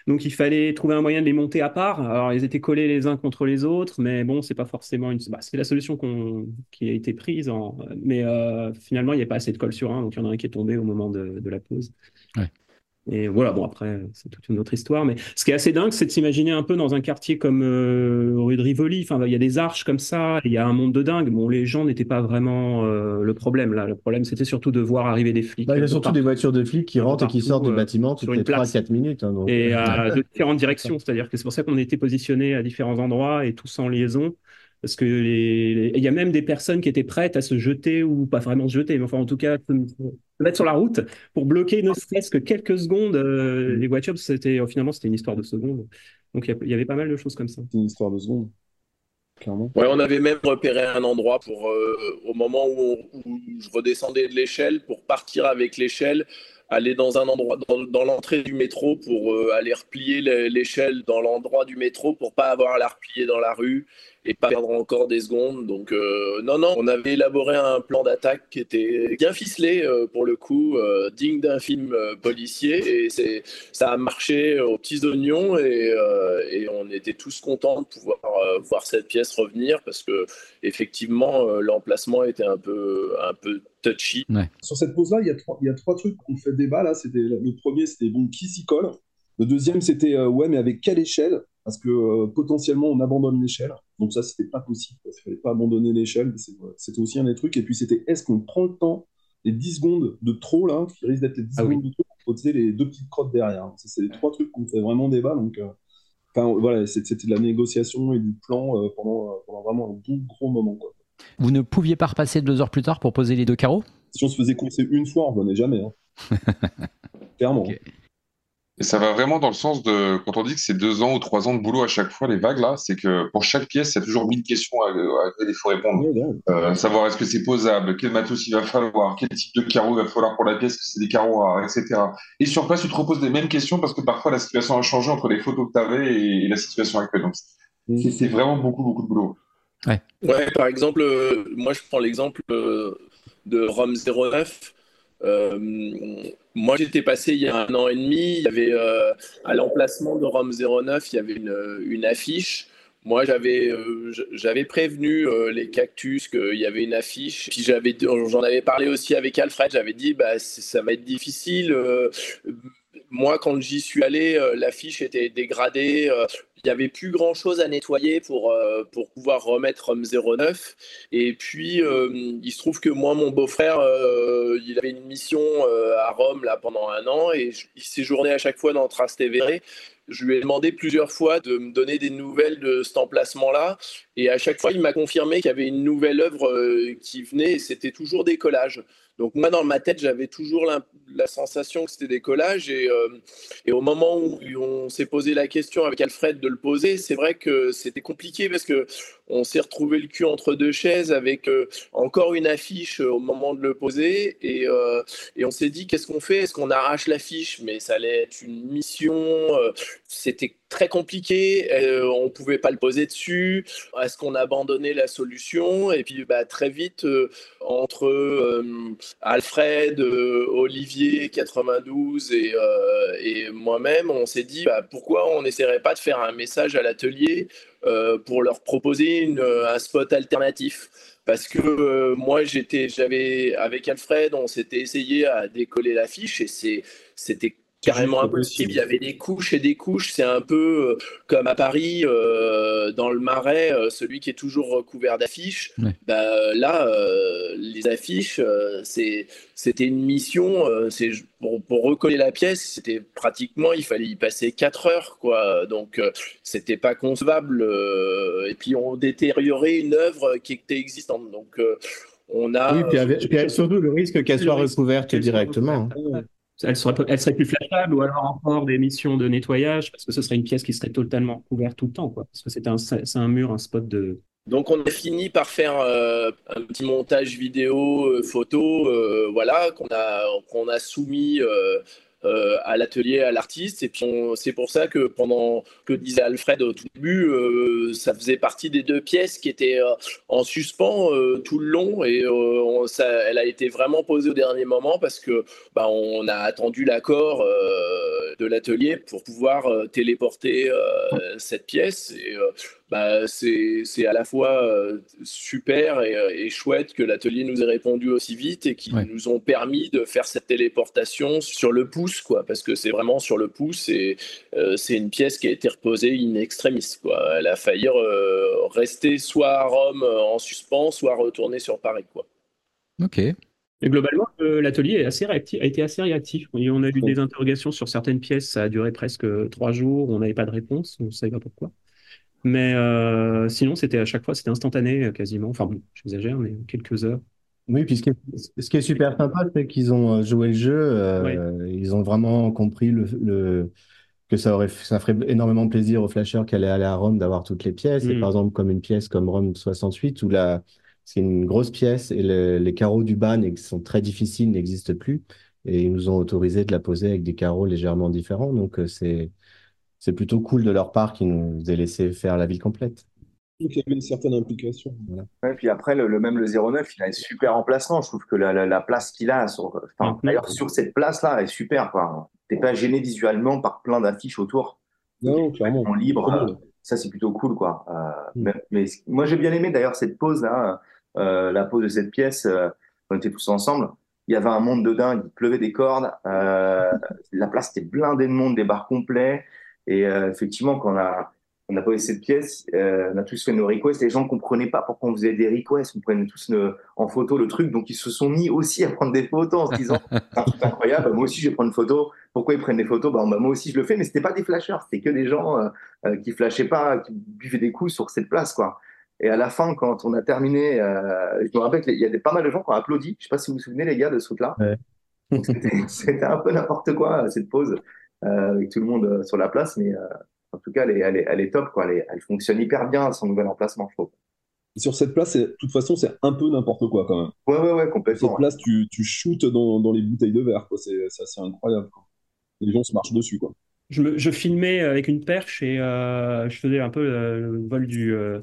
Speaker 4: donc il fallait trouver un moyen de les monter à part. Alors ils étaient collés les uns contre les autres, mais bon, c'est pas forcément une. Bah, c'est la solution qu'on- qui a été prise, en- mais euh, finalement il n'y a pas assez de colle sur un, donc il y en a un qui est tombé au moment de, de la pause.
Speaker 1: Ouais.
Speaker 4: Et voilà, bon après, c'est toute une autre histoire. Mais ce qui est assez dingue, c'est de s'imaginer un peu dans un quartier comme euh, rue de Rivoli. Enfin, il y a des arches comme ça, il y a un monde de dingue. Bon, les gens n'étaient pas vraiment euh, le problème là. Le problème, c'était surtout de voir arriver des flics.
Speaker 5: Bah, il y a surtout
Speaker 4: partout.
Speaker 5: des voitures de flics qui rentrent et qui sortent du
Speaker 4: euh,
Speaker 5: bâtiment
Speaker 4: sur
Speaker 5: toutes les
Speaker 4: place.
Speaker 5: 3-4 minutes. hein, donc,
Speaker 4: Et
Speaker 5: euh,
Speaker 4: de différentes directions, c'est-à-dire que c'est pour ça qu'on était positionnés à différents endroits et tous en liaison. Parce que les, les- il y a même des personnes qui étaient prêtes à se jeter, ou pas vraiment se jeter, mais enfin en tout cas se, mettre sur la route pour bloquer ne serait-ce que quelques secondes euh, les voitures. C'était, euh, finalement, c'était une histoire de secondes. Donc il y a- il y avait pas mal de choses comme ça.
Speaker 3: C'est une histoire de secondes. Clairement.
Speaker 6: Ouais, on avait même repéré un endroit pour, euh, au moment où, on- où je redescendais de l'échelle, pour partir avec l'échelle, aller dans un endroit, dans, dans l'entrée du métro, pour euh, aller replier l'é- l'échelle dans l'endroit du métro, pour pas avoir à la replier dans la rue. Et pas perdre encore des secondes. Donc euh, non, non, on avait élaboré un plan d'attaque qui était bien ficelé euh, pour le coup, euh, digne d'un film policier, et c'est ça a marché aux petits oignons et, et on était tous contents de pouvoir voir cette pièce revenir parce que effectivement l'emplacement était un peu un peu touchy.
Speaker 3: Sur cette pose là, il y a trois il y a trois trucs qu'on fait débat là. C'était le premier, c'était bon qui s'y colle. Le deuxième, c'était ouais, mais avec quelle échelle? Parce que euh, potentiellement on abandonne l'échelle. Donc ça, c'était pas possible. Il fallait pas abandonner l'échelle. C'était aussi un des trucs. Et puis c'était est-ce qu'on prend le temps, les 10 secondes de trop là, qui risquent d'être les 10 ah secondes de trop, pour poser les deux petites crottes derrière? C'est les trois trucs qu'on fait vraiment débat. Donc euh, enfin voilà, c'était de la négociation et du plan euh, pendant, pendant, vraiment un bon gros moment. Quoi.
Speaker 1: Vous ne pouviez pas repasser deux heures plus tard pour poser les deux carreaux?
Speaker 3: Si on se faisait courser une fois, on revenait jamais. Hein. Clairement.
Speaker 2: Et ça va vraiment dans le sens de, quand on dit que c'est deux ans ou trois ans de boulot à chaque fois, les vagues là, c'est que pour chaque pièce, il y a toujours mille questions à, laquelle il faut répondre. Euh, savoir est-ce que c'est posable, quel matos il va falloir, quel type de carreaux il va falloir pour la pièce, que c'est des carreaux rares, etc. Et sur place, tu te reposes les mêmes questions parce que parfois la situation a changé entre les photos que tu avais et, la situation actuelle. Donc c'est vraiment beaucoup, beaucoup de boulot.
Speaker 6: Ouais. ouais par exemple, euh, moi je prends l'exemple euh, de ROM 09. Euh, moi, j'étais passé il y a un an et demi. Il y avait euh, à l'emplacement de Rome 09, il y avait une, affiche. Moi, j'avais euh, j'avais prévenu les cactus qu'il y avait une affiche. Puis j'en avais parlé aussi avec Alfred. J'avais dit bah ça va être difficile. Moi, quand j'y suis allé, l'affiche était dégradée il n'y avait plus grand chose à nettoyer pour, euh, pour pouvoir remettre Rome 09. Et puis, euh, il se trouve que moi, mon beau-frère, euh, il avait une mission à Rome là, pendant un an et il séjournait à chaque fois dans Trastevere. Je lui ai demandé plusieurs fois de me donner des nouvelles de cet emplacement-là. Et à chaque fois, il m'a confirmé qu'il y avait une nouvelle œuvre qui venait et c'était toujours des collages. Donc moi, dans ma tête, j'avais toujours la, sensation que c'était des collages. Et, euh, et, au moment où on s'est posé la question avec Alfred de le poser, c'est vrai que c'était compliqué parce que on s'est retrouvé le cul entre deux chaises avec euh, encore une affiche au moment de le poser. Et, euh, et on s'est dit, qu'est-ce qu'on fait? Est-ce qu'on arrache l'affiche? Mais ça allait être une mission. c'était très compliqué, euh, on pouvait pas le poser dessus. Est-ce qu'on a abandonné la solution? Et puis bah, très vite, euh, entre euh, Alfred, Olivier 92 et, moi-même, on s'est dit bah, pourquoi on n'essaierait pas de faire un message à l'atelier pour leur proposer un spot alternatif? Parce que moi j'étais j'avais avec Alfred on s'était essayé à décoller l'affiche et c'était carrément impossible. Il y avait des couches et des couches. C'est un peu euh, comme à Paris, euh, dans le marais, euh, celui qui est toujours recouvert d'affiches. Bah, là, les affiches, c'était une mission. c'est pour, pour, recoller la pièce, c'était pratiquement, il fallait y passer 4 heures. Quoi. Donc, c'était pas concevable. et puis, on détériorait une œuvre qui était existante. Donc, on a.
Speaker 5: Oui, puis, puis surtout le risque qu'elle soit recouverte directement. Hein
Speaker 4: elle serait, plus flashable ou alors encore des missions de nettoyage parce que ce serait une pièce qui serait totalement couverte tout le temps, quoi. Parce que c'est un, un mur, un spot de.
Speaker 6: Donc on a fini par faire euh, un petit montage vidéo, euh, photo, euh, voilà, qu'on a, qu'on a soumis euh, à l'atelier, à l'artiste. Et puis c'est pour ça que pendant que disait Alfred au tout début, euh, ça faisait partie des deux pièces qui étaient euh, en suspens tout le long et ça, elle a été vraiment posée au dernier moment parce que bah, on a attendu l'accord de l'atelier pour pouvoir téléporter cette pièce. Et bah, c'est à la fois super et, chouette que l'atelier nous ait répondu aussi vite et qu'ils nous ont permis de faire cette téléportation sur le pouce, quoi, parce que c'est vraiment sur le pouce et euh, c'est une pièce qui a été reposée in extremis. Quoi. Elle a failli rester soit à Rome en suspens, soit retourner sur Paris. Quoi.
Speaker 1: Ok.
Speaker 4: Et globalement, l'atelier a été assez réactif. on a eu des interrogations sur certaines pièces, ça a duré presque trois jours, on n'avait pas de réponse, on ne savait pas pourquoi. Mais euh, sinon, c'était à chaque fois, c'était instantané quasiment. Enfin bon, j'exagère, mais quelques heures.
Speaker 5: Oui, puis ce qui est, super sympa, c'est qu'ils ont euh, joué le jeu. Euh, ils ont vraiment compris le, que ça, aurait, ça ferait énormément plaisir aux flasheurs qui allaient aller à Rome d'avoir toutes les pièces. Et mm. par exemple, comme une pièce comme Rome 68, où là, c'est une grosse pièce et les carreaux du bas sont très difficiles, n'existent plus. Et ils nous ont autorisé de la poser avec des carreaux légèrement différents. Donc, c'est c'est plutôt cool de leur part qu'ils nous aient laissé faire la ville complète.
Speaker 3: Il y avait une certaine implication.
Speaker 7: Ouais, puis après, le, le- même le 09, il a un super emplacement. Je trouve que la, la, la place qu'il a, sur, enfin, d'ailleurs, sur cette place-là, est super. quoi. T'es pas gêné visuellement par plein d'affiches autour.
Speaker 3: Non, clairement.
Speaker 7: En libre, euh, ça c'est plutôt cool. quoi. Euh,
Speaker 5: Mhm.
Speaker 7: mais, moi, j'ai bien aimé d'ailleurs cette pause-là, euh, la pause de cette pièce. euh, on était tous ensemble. Il y avait un monde de dingue, il pleuvait des cordes. la place était blindée de monde, des bars complets. Et effectivement, quand on a, on a posé cette pièce, euh, on a tous fait nos requests. Les gens ne comprenaient pas pourquoi on faisait des requests. On prenait tous le- en photo le truc. Donc, ils se sont mis aussi à prendre des photos en se disant C'est incroyable. Moi aussi, je vais prendre une photo. Pourquoi ils prennent des photos? Bah, bah, Moi aussi, je le fais. Mais c'était pas des flasheurs. C'était que des gens euh, euh, qui flashaient pas, qui buvaient des coups sur cette place. quoi. Et à la fin, quand on a terminé, euh, je me rappelle qu'il y a pas mal de gens qui ont applaudi. Je sais pas si vous vous souvenez, les gars, de ce truc-là.
Speaker 5: Ouais.
Speaker 7: C'était c'était un peu n'importe quoi, cette pause, euh, avec tout le monde euh, sur la place. Mais euh, en tout cas, elle est, elle est, elle est top. Quoi. Elle, est- elle fonctionne hyper bien, son nouvel emplacement, je trouve.
Speaker 3: Sur cette place, de toute façon, c'est un peu n'importe quoi quand même.
Speaker 7: Ouais, ouais, ouais,
Speaker 3: Cette
Speaker 7: complètement. ouais.
Speaker 3: place, tu, tu shootes dans, dans les bouteilles de verre, quoi. C'est assez incroyable. quoi. Les gens se marchent dessus, quoi.
Speaker 4: Je, me- je filmais avec une perche et euh, je faisais un peu euh, le vol du, euh,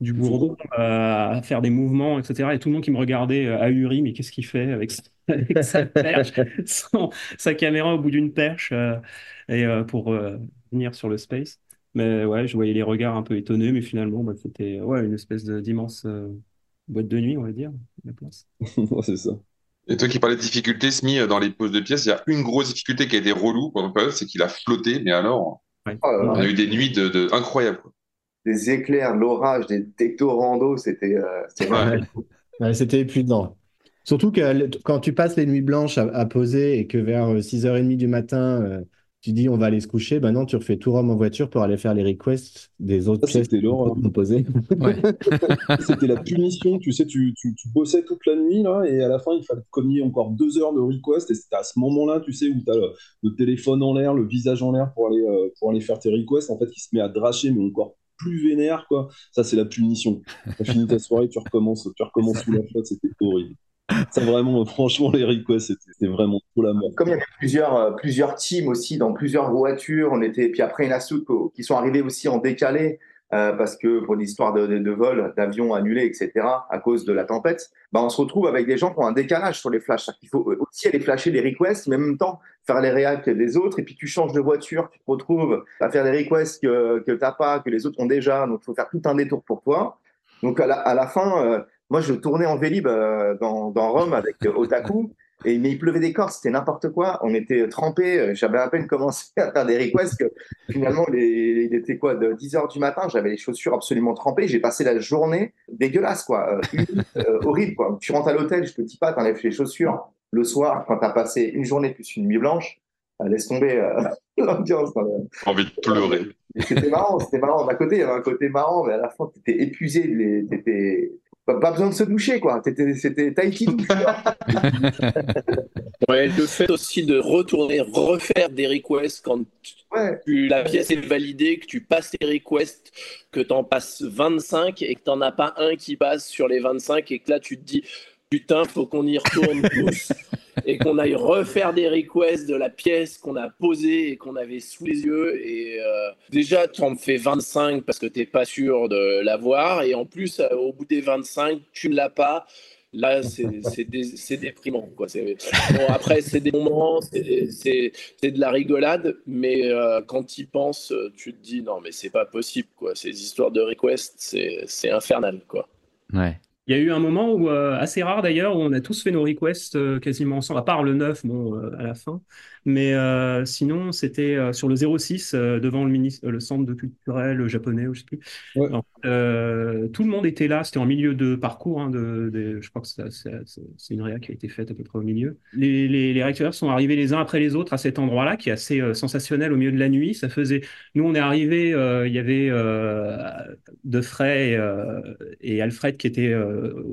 Speaker 4: du bourdon, euh, à faire des mouvements, etc. Et tout le monde qui me regardait euh, ahuri, mais qu'est-ce qu'il fait avec, sa- avec sa perche, son- sa caméra au bout d'une perche, euh, et euh, pour euh, venir sur le space. Mais ouais, je voyais les regards un peu étonnés, mais finalement, bah, c'était ouais, une espèce de- d'immense euh, boîte de nuit, on va dire, la place.
Speaker 3: Ouais, c'est ça.
Speaker 2: Et toi qui parlais de difficultés, Smi, dans les poses de pièces, il y a une grosse difficulté qui a été relou pendant la période, c'est qu'il a flotté, mais alors,
Speaker 7: Oh là là.
Speaker 2: on a eu des nuits de, de- incroyables. quoi.
Speaker 7: Des éclairs, l'orage, des tectos rando, c'était euh, c'était
Speaker 2: Ouais.
Speaker 5: c'était épuisant. Surtout que quand tu passes les nuits blanches à, à poser et que vers euh, 6h30 du matin, euh, tu dis on va aller se coucher, ben non, tu refais tout Rome en voiture pour aller faire les requests des autres
Speaker 3: Ça,
Speaker 5: pièces
Speaker 3: c'était l'horreur.
Speaker 5: qu'on posait.
Speaker 1: Ouais.
Speaker 3: C'était la punition, tu sais, tu, tu, tu bossais toute la nuit, là, et à la fin, il fallait cogner encore deux heures de request, et c'était à ce moment-là, tu sais, où tu as le, le téléphone en l'air, le visage en l'air pour aller, euh, pour aller faire tes requests, en fait, il se met à dracher, mais encore plus vénère, quoi. Ça, c'est la punition. Tu fini ta soirée, tu recommences, tu recommences sous la flotte, c'était horrible. Ça, vraiment, franchement, les requests, c'était vraiment trop la mort.
Speaker 7: Comme il y avait plusieurs, euh, plusieurs teams aussi dans plusieurs voitures, on était, puis après, il y en a qui sont arrivés aussi en décalé, euh, parce que pour l'histoire de, de, vol, d'avions annulés, etc., à cause de la tempête, bah, on se retrouve avec des gens qui ont un décalage sur les flashs. Il faut aussi aller flasher les requests, mais en même temps faire les réacts des autres, et puis tu changes de voiture, tu te retrouves à faire des requests que, que tu n'as pas, que les autres ont déjà, donc il faut faire tout un détour pour toi. Donc à la, à la fin, euh, moi je tournais en Vélib euh, dans, dans Rome avec euh, Otaku, et, mais il pleuvait des cordes, c'était n'importe quoi. On était trempés. euh, J'avais à peine commencé à faire des requests que finalement, les, il était quoi, de 10 heures du matin. J'avais les chaussures absolument trempées. J'ai passé la journée dégueulasse, quoi. euh, euh, horrible, quoi. Tu rentres à l'hôtel, je te dis pas, t'enlèves les chaussures. Le soir, quand t'as passé une journée plus une nuit blanche, euh, laisse tomber l'ambiance.
Speaker 2: envie de pleurer.
Speaker 7: C'était marrant, c'était marrant. D'un côté, il y avait un côté marrant, mais à la fin, t'étais épuisé. T'étais pas, besoin de se doucher, quoi. T'étais, c'était Tahiti douche.
Speaker 6: Ouais, le fait aussi de retourner, refaire des requests quand
Speaker 7: Ouais.
Speaker 6: tu- la pièce est validée, que tu passes tes requests, que tu en passes 25 et que tu n'en as pas un qui passe sur les 25 et que là tu te dis putain, faut qu'on y retourne tous et qu'on aille refaire des requests de la pièce qu'on a posée et qu'on avait sous les yeux. Et euh, déjà, tu en fais 25 parce que tu n'es pas sûr de l'avoir et en plus, euh, au bout des 25, tu ne l'as pas. Là, c'est c'est dé- c'est déprimant. Bon, après, c'est des moments, c'est- de la rigolade, mais euh, quand tu y penses, tu te dis non, mais c'est pas possible. Ces histoires de request, c'est infernal. Quoi.
Speaker 1: Ouais.
Speaker 4: Il y a eu un moment où, euh, assez rare d'ailleurs, où on a tous fait nos requests euh, quasiment ensemble, à part le 9, bon, euh, à la fin. Mais sinon, c'était sur le 06, euh, devant le, centre de culturel japonais, je sais plus.
Speaker 3: Ouais.
Speaker 4: Alors, tout le monde était là, c'était en milieu de parcours, hein, de, de- je crois que c'est une réa qui a été faite à peu près au milieu. Les, les, les réacteurs sont arrivés les uns après les autres à cet endroit-là, qui est assez sensationnel au milieu de la nuit. Ça faisait, nous, on est arrivés, il y avait De Frey et, et Alfred qui étaient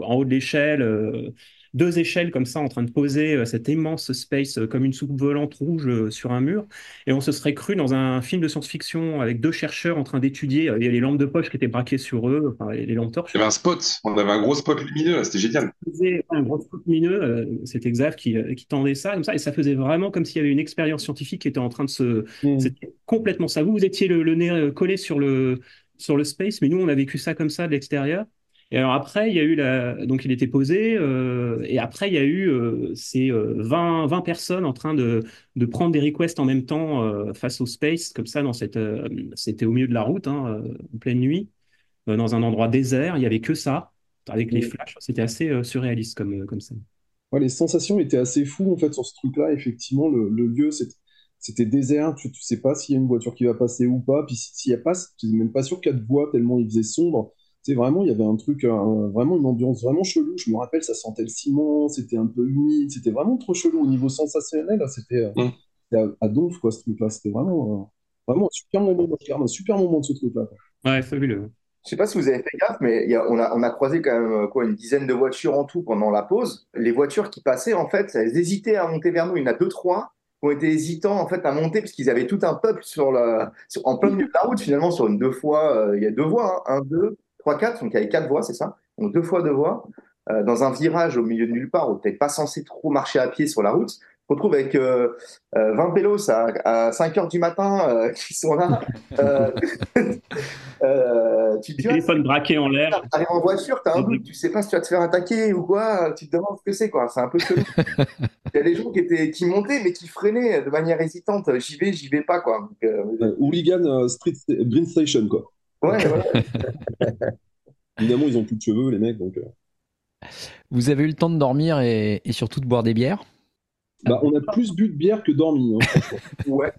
Speaker 4: en haut de l'échelle, euh, deux échelles comme ça, en train de poser euh, cet immense space euh, comme une soupe volante rouge euh, sur un mur. Et on se serait cru dans un film de science-fiction avec deux chercheurs en train d'étudier. Il y a les lampes de poche qui étaient braquées sur eux, enfin, les, les lampes torches.
Speaker 2: Il y avait un spot, on avait un gros spot lumineux, là, c'était génial.
Speaker 4: faisait un gros spot lumineux, euh, c'était Xav qui, euh, qui tendait ça comme ça, et ça faisait vraiment comme s'il y avait une expérience scientifique qui était en train de se.
Speaker 3: Mm.
Speaker 4: C'était complètement ça. Vous, vous étiez le, le nez euh, collé sur le sur le space, mais nous, on a vécu ça comme ça de l'extérieur. Et alors après, il y a eu la... donc il était posé, euh, et après il y a eu euh, ces 20, 20 personnes en train de, de prendre des requests en même temps face au space, comme ça dans cette, c'était au milieu de la route, hein, en pleine nuit, dans un endroit désert. Il y avait que ça, avec les flashs. C'était assez surréaliste comme comme ça.
Speaker 3: Ouais, les sensations étaient assez fous en fait sur ce truc-là. Effectivement, le, le lieu, c'était désert, tu, tu sais pas s'il y a une voiture qui va passer ou pas, puis s'il n'y a pas, tu n'es même pas sûr qu'il y a de voix tellement il faisait sombre. C'est vraiment, il y avait un truc, vraiment une ambiance vraiment chelou. Je me rappelle, ça sentait le ciment, c'était un peu humide, c'était vraiment trop chelou au niveau sensationnel. C'était euh, mm. à, Donf, quoi, ce truc-là. C'était vraiment, euh, vraiment un super moment, un super moment de ce truc-là.
Speaker 4: Ouais, fabuleux.
Speaker 7: Je sais pas si vous avez fait gaffe, mais y a, on, a, on a croisé quand même euh, quoi, une dizaine de voitures en tout pendant la pause. Les voitures qui passaient, en fait, elles hésitaient à monter vers nous. Il y en a deux, trois ont été hésitants en fait à monter parce qu'ils avaient tout un peuple sur la, en plein milieu de la route finalement sur une deux fois. Euh, il y a deux voies, hein, un, deux, trois, quatre. Donc il y avait quatre voies, c'est ça? Donc deux fois deux voies. Euh, dans un virage au milieu de nulle part où tu n'es pas censé trop marcher à pied sur la route, retrouve avec 20 euh, euh, pélos à, à, 5 heures du matin euh, qui sont là.
Speaker 4: tu te téléphone braqué en l'air.
Speaker 7: Tu arrives en voiture, tu as un doute, tu sais pas si tu vas te faire attaquer ou quoi, tu te demandes ce que c'est, quoi. C'est un peu chelou. Il y a des gens qui, étaient, qui montaient mais qui freinaient de manière hésitante. J'y vais, j'y vais pas, quoi.
Speaker 3: hooligan Street Green Station, quoi.
Speaker 7: Ouais, ouais.
Speaker 3: Évidemment, ils ont plus de cheveux, les mecs, donc.
Speaker 1: Vous avez eu le temps de dormir et, et surtout de boire des bières?
Speaker 3: Bah, on a plus bu de bière que dormi. Hein,
Speaker 7: ouais.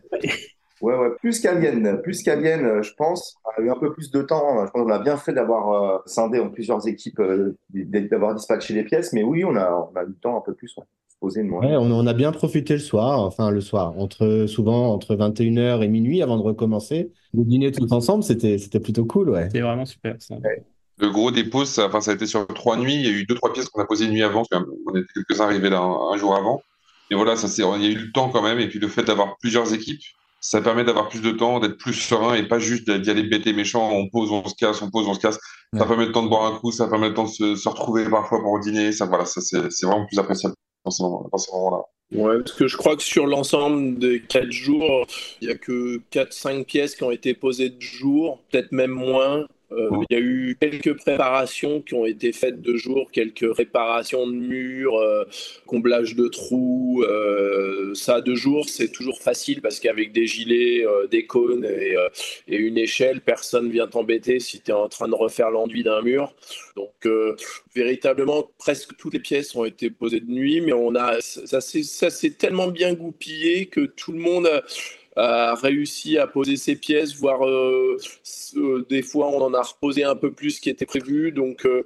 Speaker 7: Ouais, ouais, plus qu'à Vienne, plus qu'à Vienne, euh, je pense. On a eu un peu plus de temps. Je pense qu'on a bien fait d'avoir euh, scindé en plusieurs équipes, euh, d'avoir dispatché les pièces. Mais oui, on a, on a eu le temps un peu plus. Ouais.
Speaker 5: Poser, ouais, on, on, a bien profité le soir, enfin le soir, entre souvent entre 21h et minuit avant de recommencer. Le dîner tous ensemble, c'était plutôt cool, ouais.
Speaker 4: C'était vraiment super. Ça.
Speaker 2: Le gros des pauses, ça, enfin, ça a été sur trois nuits. Il y a eu deux, trois pièces qu'on a posées une nuit avant. On était quelques-uns arrivés là un jour avant. Et voilà, ça, il y a eu le temps quand même. Et puis le fait d'avoir plusieurs équipes, ça permet d'avoir plus de temps, d'être plus serein et pas juste d'y aller bêter méchant. On pose, on se casse, on pose, on se casse. Ça permet le temps de boire un coup, ça permet le temps de se, retrouver parfois pour dîner. Ça, voilà, ça, c'est vraiment plus appréciable dans ce moment-là.
Speaker 6: Ouais, parce que je crois que sur l'ensemble des quatre jours, il n'y a que 4-5 pièces qui ont été posées de jour, peut-être même moins. Euh, il y a eu quelques préparations qui ont été faites de jour, quelques réparations de murs, euh, comblage de trous. Euh, ça, de jour, c'est toujours facile parce qu'avec des gilets, des cônes et, une échelle, personne vient t'embêter si tu es en train de refaire l'enduit d'un mur. Donc, véritablement, presque toutes les pièces ont été posées de nuit, mais on a, ça s'est tellement bien goupillé que tout le monde a réussi à poser ses pièces, voire euh, euh, des fois on en a reposé un peu plus qui était prévu. Donc euh,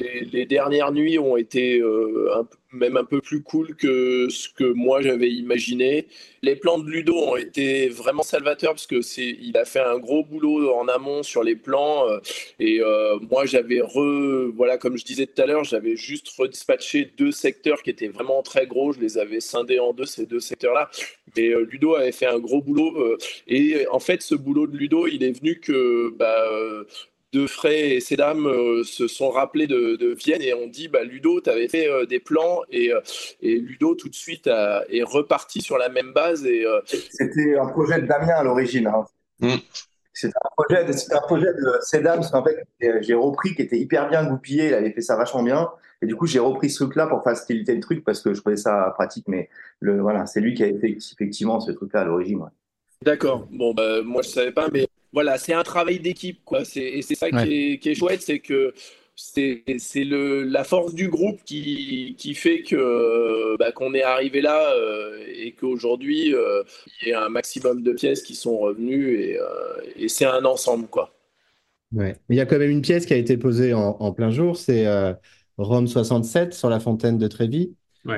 Speaker 6: les, les, dernières nuits ont été un peu même un peu plus cool que ce que moi j'avais imaginé. Les plans de Ludo ont été vraiment salvateurs parce que c'est, il a fait un gros boulot en amont sur les plans euh, et euh, moi j'avais re, voilà comme je disais tout à l'heure, j'avais juste redispatché deux secteurs qui étaient vraiment très gros. Je les avais scindés en deux ces deux secteurs-là. Mais euh, Ludo avait fait un gros boulot et en fait ce boulot de Ludo, il est venu que bah, de Fray et ces dames euh, se sont rappelés de, Vienne et ont dit bah, Ludo, tu avais fait euh, des plans et, euh, et, Ludo tout de suite est reparti sur la même base. Et,
Speaker 7: C'était un projet de Damien à l'origine. Hein. Mm. C'était un projet de, un projet de Sedam, en fait, j'ai repris, qui était hyper bien goupillé, il avait fait ça vachement bien. Et du coup, j'ai repris ce truc-là pour faciliter le truc parce que je trouvais ça pratique. Mais le, voilà, c'est lui qui a fait effectivement ce truc-là à l'origine.
Speaker 6: D'accord. Bon, bah, moi, je savais pas, mais voilà, c'est un travail d'équipe, quoi. Et c'est ça qui, est, chouette, c'est que c'est la force du groupe qui, qui fait que bah, qu'on est arrivé là euh, et qu'aujourd'hui euh, il y a un maximum de pièces qui sont revenues et, euh, et c'est un ensemble quoi.
Speaker 5: Ouais. Mais il y a quand même une pièce qui a été posée en, en plein jour, c'est Rome 67 sur la fontaine de Trévis.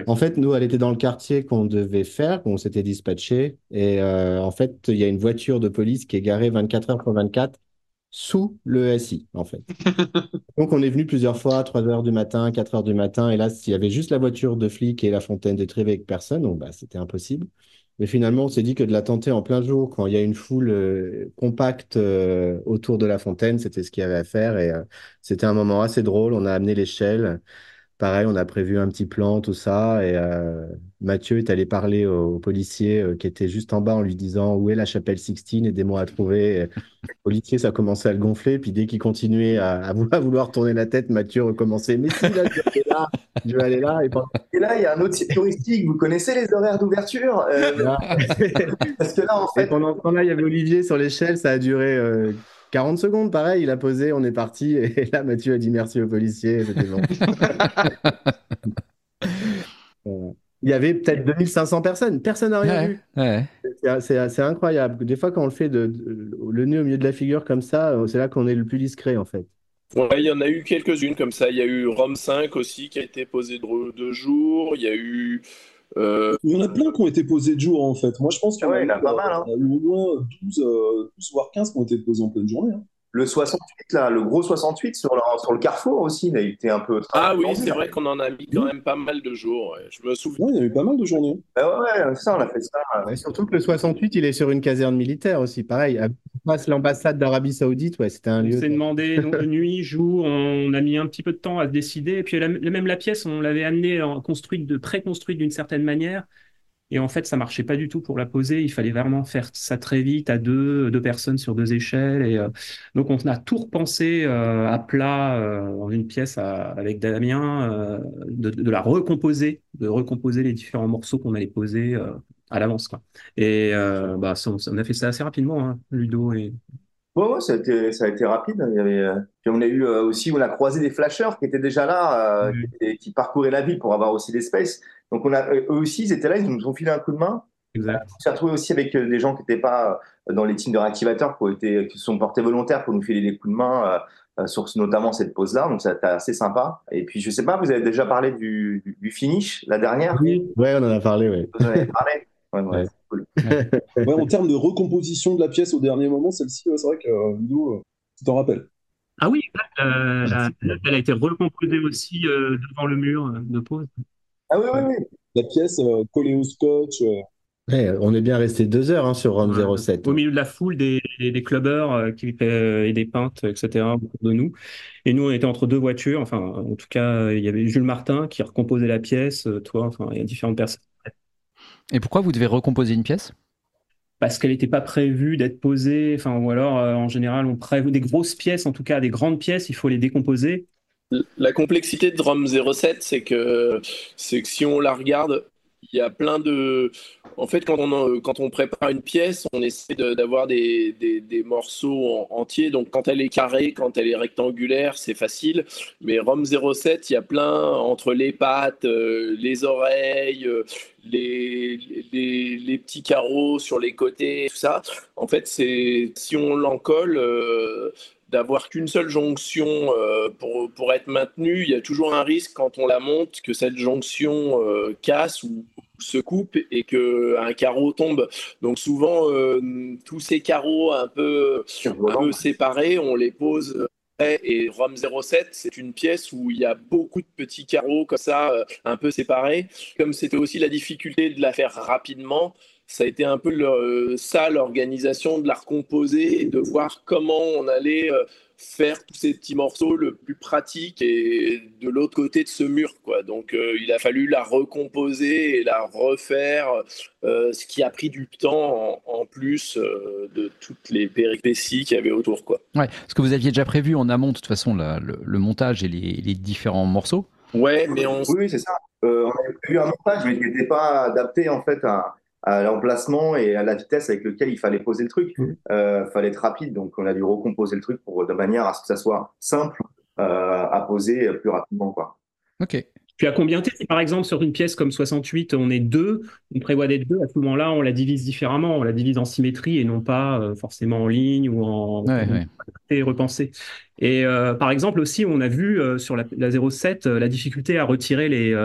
Speaker 5: En fait, nous, elle était dans le quartier qu'on devait faire, qu'on s'était dispatché. Et euh, en fait, il y a une voiture de police qui est garée 24 heures sur 24 sous le SI, en fait. Donc, on est venu plusieurs fois, 3 heures du matin, 4 heures du matin. Et là, s'il y avait juste la voiture de flic et la fontaine de Trévé avec personne, donc, bah, c'était impossible. Mais finalement, on s'est dit que de la tenter en plein jour, quand il y a une foule euh, compacte euh, autour de la fontaine, c'était ce qu'il y avait à faire. Et c'était un moment assez drôle. On a amené l'échelle. Pareil, on a prévu un petit plan, tout ça. Et euh, Mathieu est allé parler au, policier euh, qui était juste en bas en lui disant où est la chapelle Sixtine, aidez-moi à trouver. le policier, ça commençait à le gonfler. Puis dès qu'il continuait à, vouloir tourner la tête, Mathieu recommençait. Mais si, là, je vais aller là, je vais aller là.
Speaker 7: Et, là, il y a un autre site touristique. Vous connaissez les horaires d'ouverture euh,
Speaker 5: Parce que là, en fait. pendant ce temps-là, il y avait Olivier sur l'échelle. Ça a duré 40 secondes, pareil, il a posé, on est parti. Et là, Mathieu a dit merci au policier. C'était bon. il y avait peut-être 2500 personnes. Personne n'a rien vu. C'est incroyable. Des fois, quand on le fait de, le nez au milieu de la figure comme ça, c'est là qu'on est le plus discret, en fait.
Speaker 6: il y en a eu quelques-unes comme ça. Il y a eu Rome 5 aussi qui a été posé de deux jours. Il y a eu
Speaker 3: euh, il y en a plein qui ont été posés de jour en fait. Moi je pense qu'il y,
Speaker 7: en a, pas mal, hein.
Speaker 3: au moins 12, 12, voire 15 qui ont été posés en pleine journée. Hein.
Speaker 7: Le 68, là, le gros 68 sur le, sur le carrefour aussi, il a été un peu.
Speaker 6: Ah oui, c'est vrai qu'on en a mis quand même pas mal de jours. Je me souviens.
Speaker 3: il y a eu pas mal de journées.
Speaker 7: Bah ouais, ça, on a fait ça.
Speaker 5: surtout que le 68, il est sur une caserne militaire aussi. Pareil, à l'ambassade d'Arabie Saoudite, ouais, c'était un lieu.
Speaker 4: On s'est demandé donc, nuit, jour, on a mis un petit peu de temps à décider. Et puis même la pièce, on l'avait amenée construite, de pré-construite d'une certaine manière. Et en fait, ça marchait pas du tout pour la poser. Il fallait vraiment faire ça très vite à deux, deux personnes sur deux échelles. Et euh, donc, on a tout repensé euh, à plat euh, en une pièce avec Damien, de, la recomposer, de recomposer les différents morceaux qu'on allait poser à l'avance. Et bah, on, a fait ça assez rapidement, hein, Ludo et,
Speaker 7: Ouais, ça, a été, ça a été rapide. Il y avait, on a eu aussi, on a croisé des flashers qui étaient déjà là, qui, qui, parcouraient la ville pour avoir aussi des spaces. Donc, on a, eux aussi, ils étaient là, ils nous ont filé un coup de main.
Speaker 4: Exact.
Speaker 7: On s'est retrouvé aussi avec euh, des gens qui n'étaient pas euh, dans les teams de réactivateurs, qui, été, qui se sont portés volontaires pour nous filer des coups de main euh, sur notamment cette pause-là. Donc, c'était assez sympa. Et puis, je sais pas, vous avez déjà parlé du, du, finish, la dernière?
Speaker 5: Oui, ouais, on en a parlé, oui.
Speaker 7: Vous en avez parlé ouais, ouais,
Speaker 3: cool. en termes de recomposition de la pièce au dernier moment, celle-ci, c'est vrai que Ludo, tu t'en rappelles.
Speaker 4: Ah oui, elle a été recomposée aussi devant le mur de pause.
Speaker 7: Ah oui, oui, oui.
Speaker 3: La pièce euh, collée au scotch.
Speaker 5: Euh. on est bien resté deux heures hein, sur Rome 07.
Speaker 4: Au milieu de la foule des, des clubbers euh, qui, et des peintes, etc., autour de nous. Et nous, on était entre deux voitures. Enfin, en tout cas, il y avait Jules Martin qui recomposait la pièce, toi, enfin, il y a différentes personnes.
Speaker 1: Et pourquoi vous devez recomposer une pièce?
Speaker 4: Parce qu'elle n'était pas prévue d'être posée, enfin, ou alors en général on prévoit des grosses pièces, en tout cas des grandes pièces, il faut les décomposer.
Speaker 6: La complexité de ROM 07, c'est que, c'est que si on la regarde, il y a plein de. En fait, quand on, quand on prépare une pièce, on essaie d'avoir des, des, morceaux entiers. Donc, quand elle est carrée, quand elle est rectangulaire, c'est facile. Mais ROM 07, il y a plein entre les pattes, euh, les oreilles, euh, les, les, les, petits carreaux sur les côtés, tout ça. En fait, si on l'en colle. Euh, d'avoir qu'une seule jonction euh, pour, pour, être maintenue, il y a toujours un risque quand on la monte que cette jonction euh, casse ou, se coupe et qu'un carreau tombe. Donc souvent, euh, tous ces carreaux un peu, un peu séparés, on les pose et ROM 07, c'est une pièce où il y a beaucoup de petits carreaux comme ça, un peu séparés. Comme c'était aussi la difficulté de la faire rapidement, ça a été un peu le, ça l'organisation de la recomposer et de voir comment on allait euh, faire tous ces petits morceaux le plus pratique et de l'autre côté de ce mur quoi. Donc euh, il a fallu la recomposer et la refaire euh, ce qui a pris du temps en, plus de toutes les péripéties qu'il y avait autour quoi.
Speaker 1: Ouais ce que vous aviez déjà prévu en amont de toute façon le, montage et les, différents morceaux.
Speaker 6: Ouais mais on
Speaker 7: oui, c'est ça. On avait prévu un montage mais qui n'était pas adapté en fait à à l'emplacement et à la vitesse avec lequel il fallait poser le truc. Il euh, fallait être rapide, donc on a dû recomposer le truc pour de manière à ce que ça soit simple euh, à poser plus rapidement. Quoi.
Speaker 1: Ok.
Speaker 4: Puis à combien t'es Par exemple, sur une pièce comme 68, on est deux, on prévoit d'être deux. À ce moment-là, on la divise différemment. On la divise en symétrie et non pas euh, forcément en ligne ou en
Speaker 1: ouais,
Speaker 4: et repensé. Et euh, par exemple aussi, on a vu euh, sur la, la 07 la difficulté à retirer les,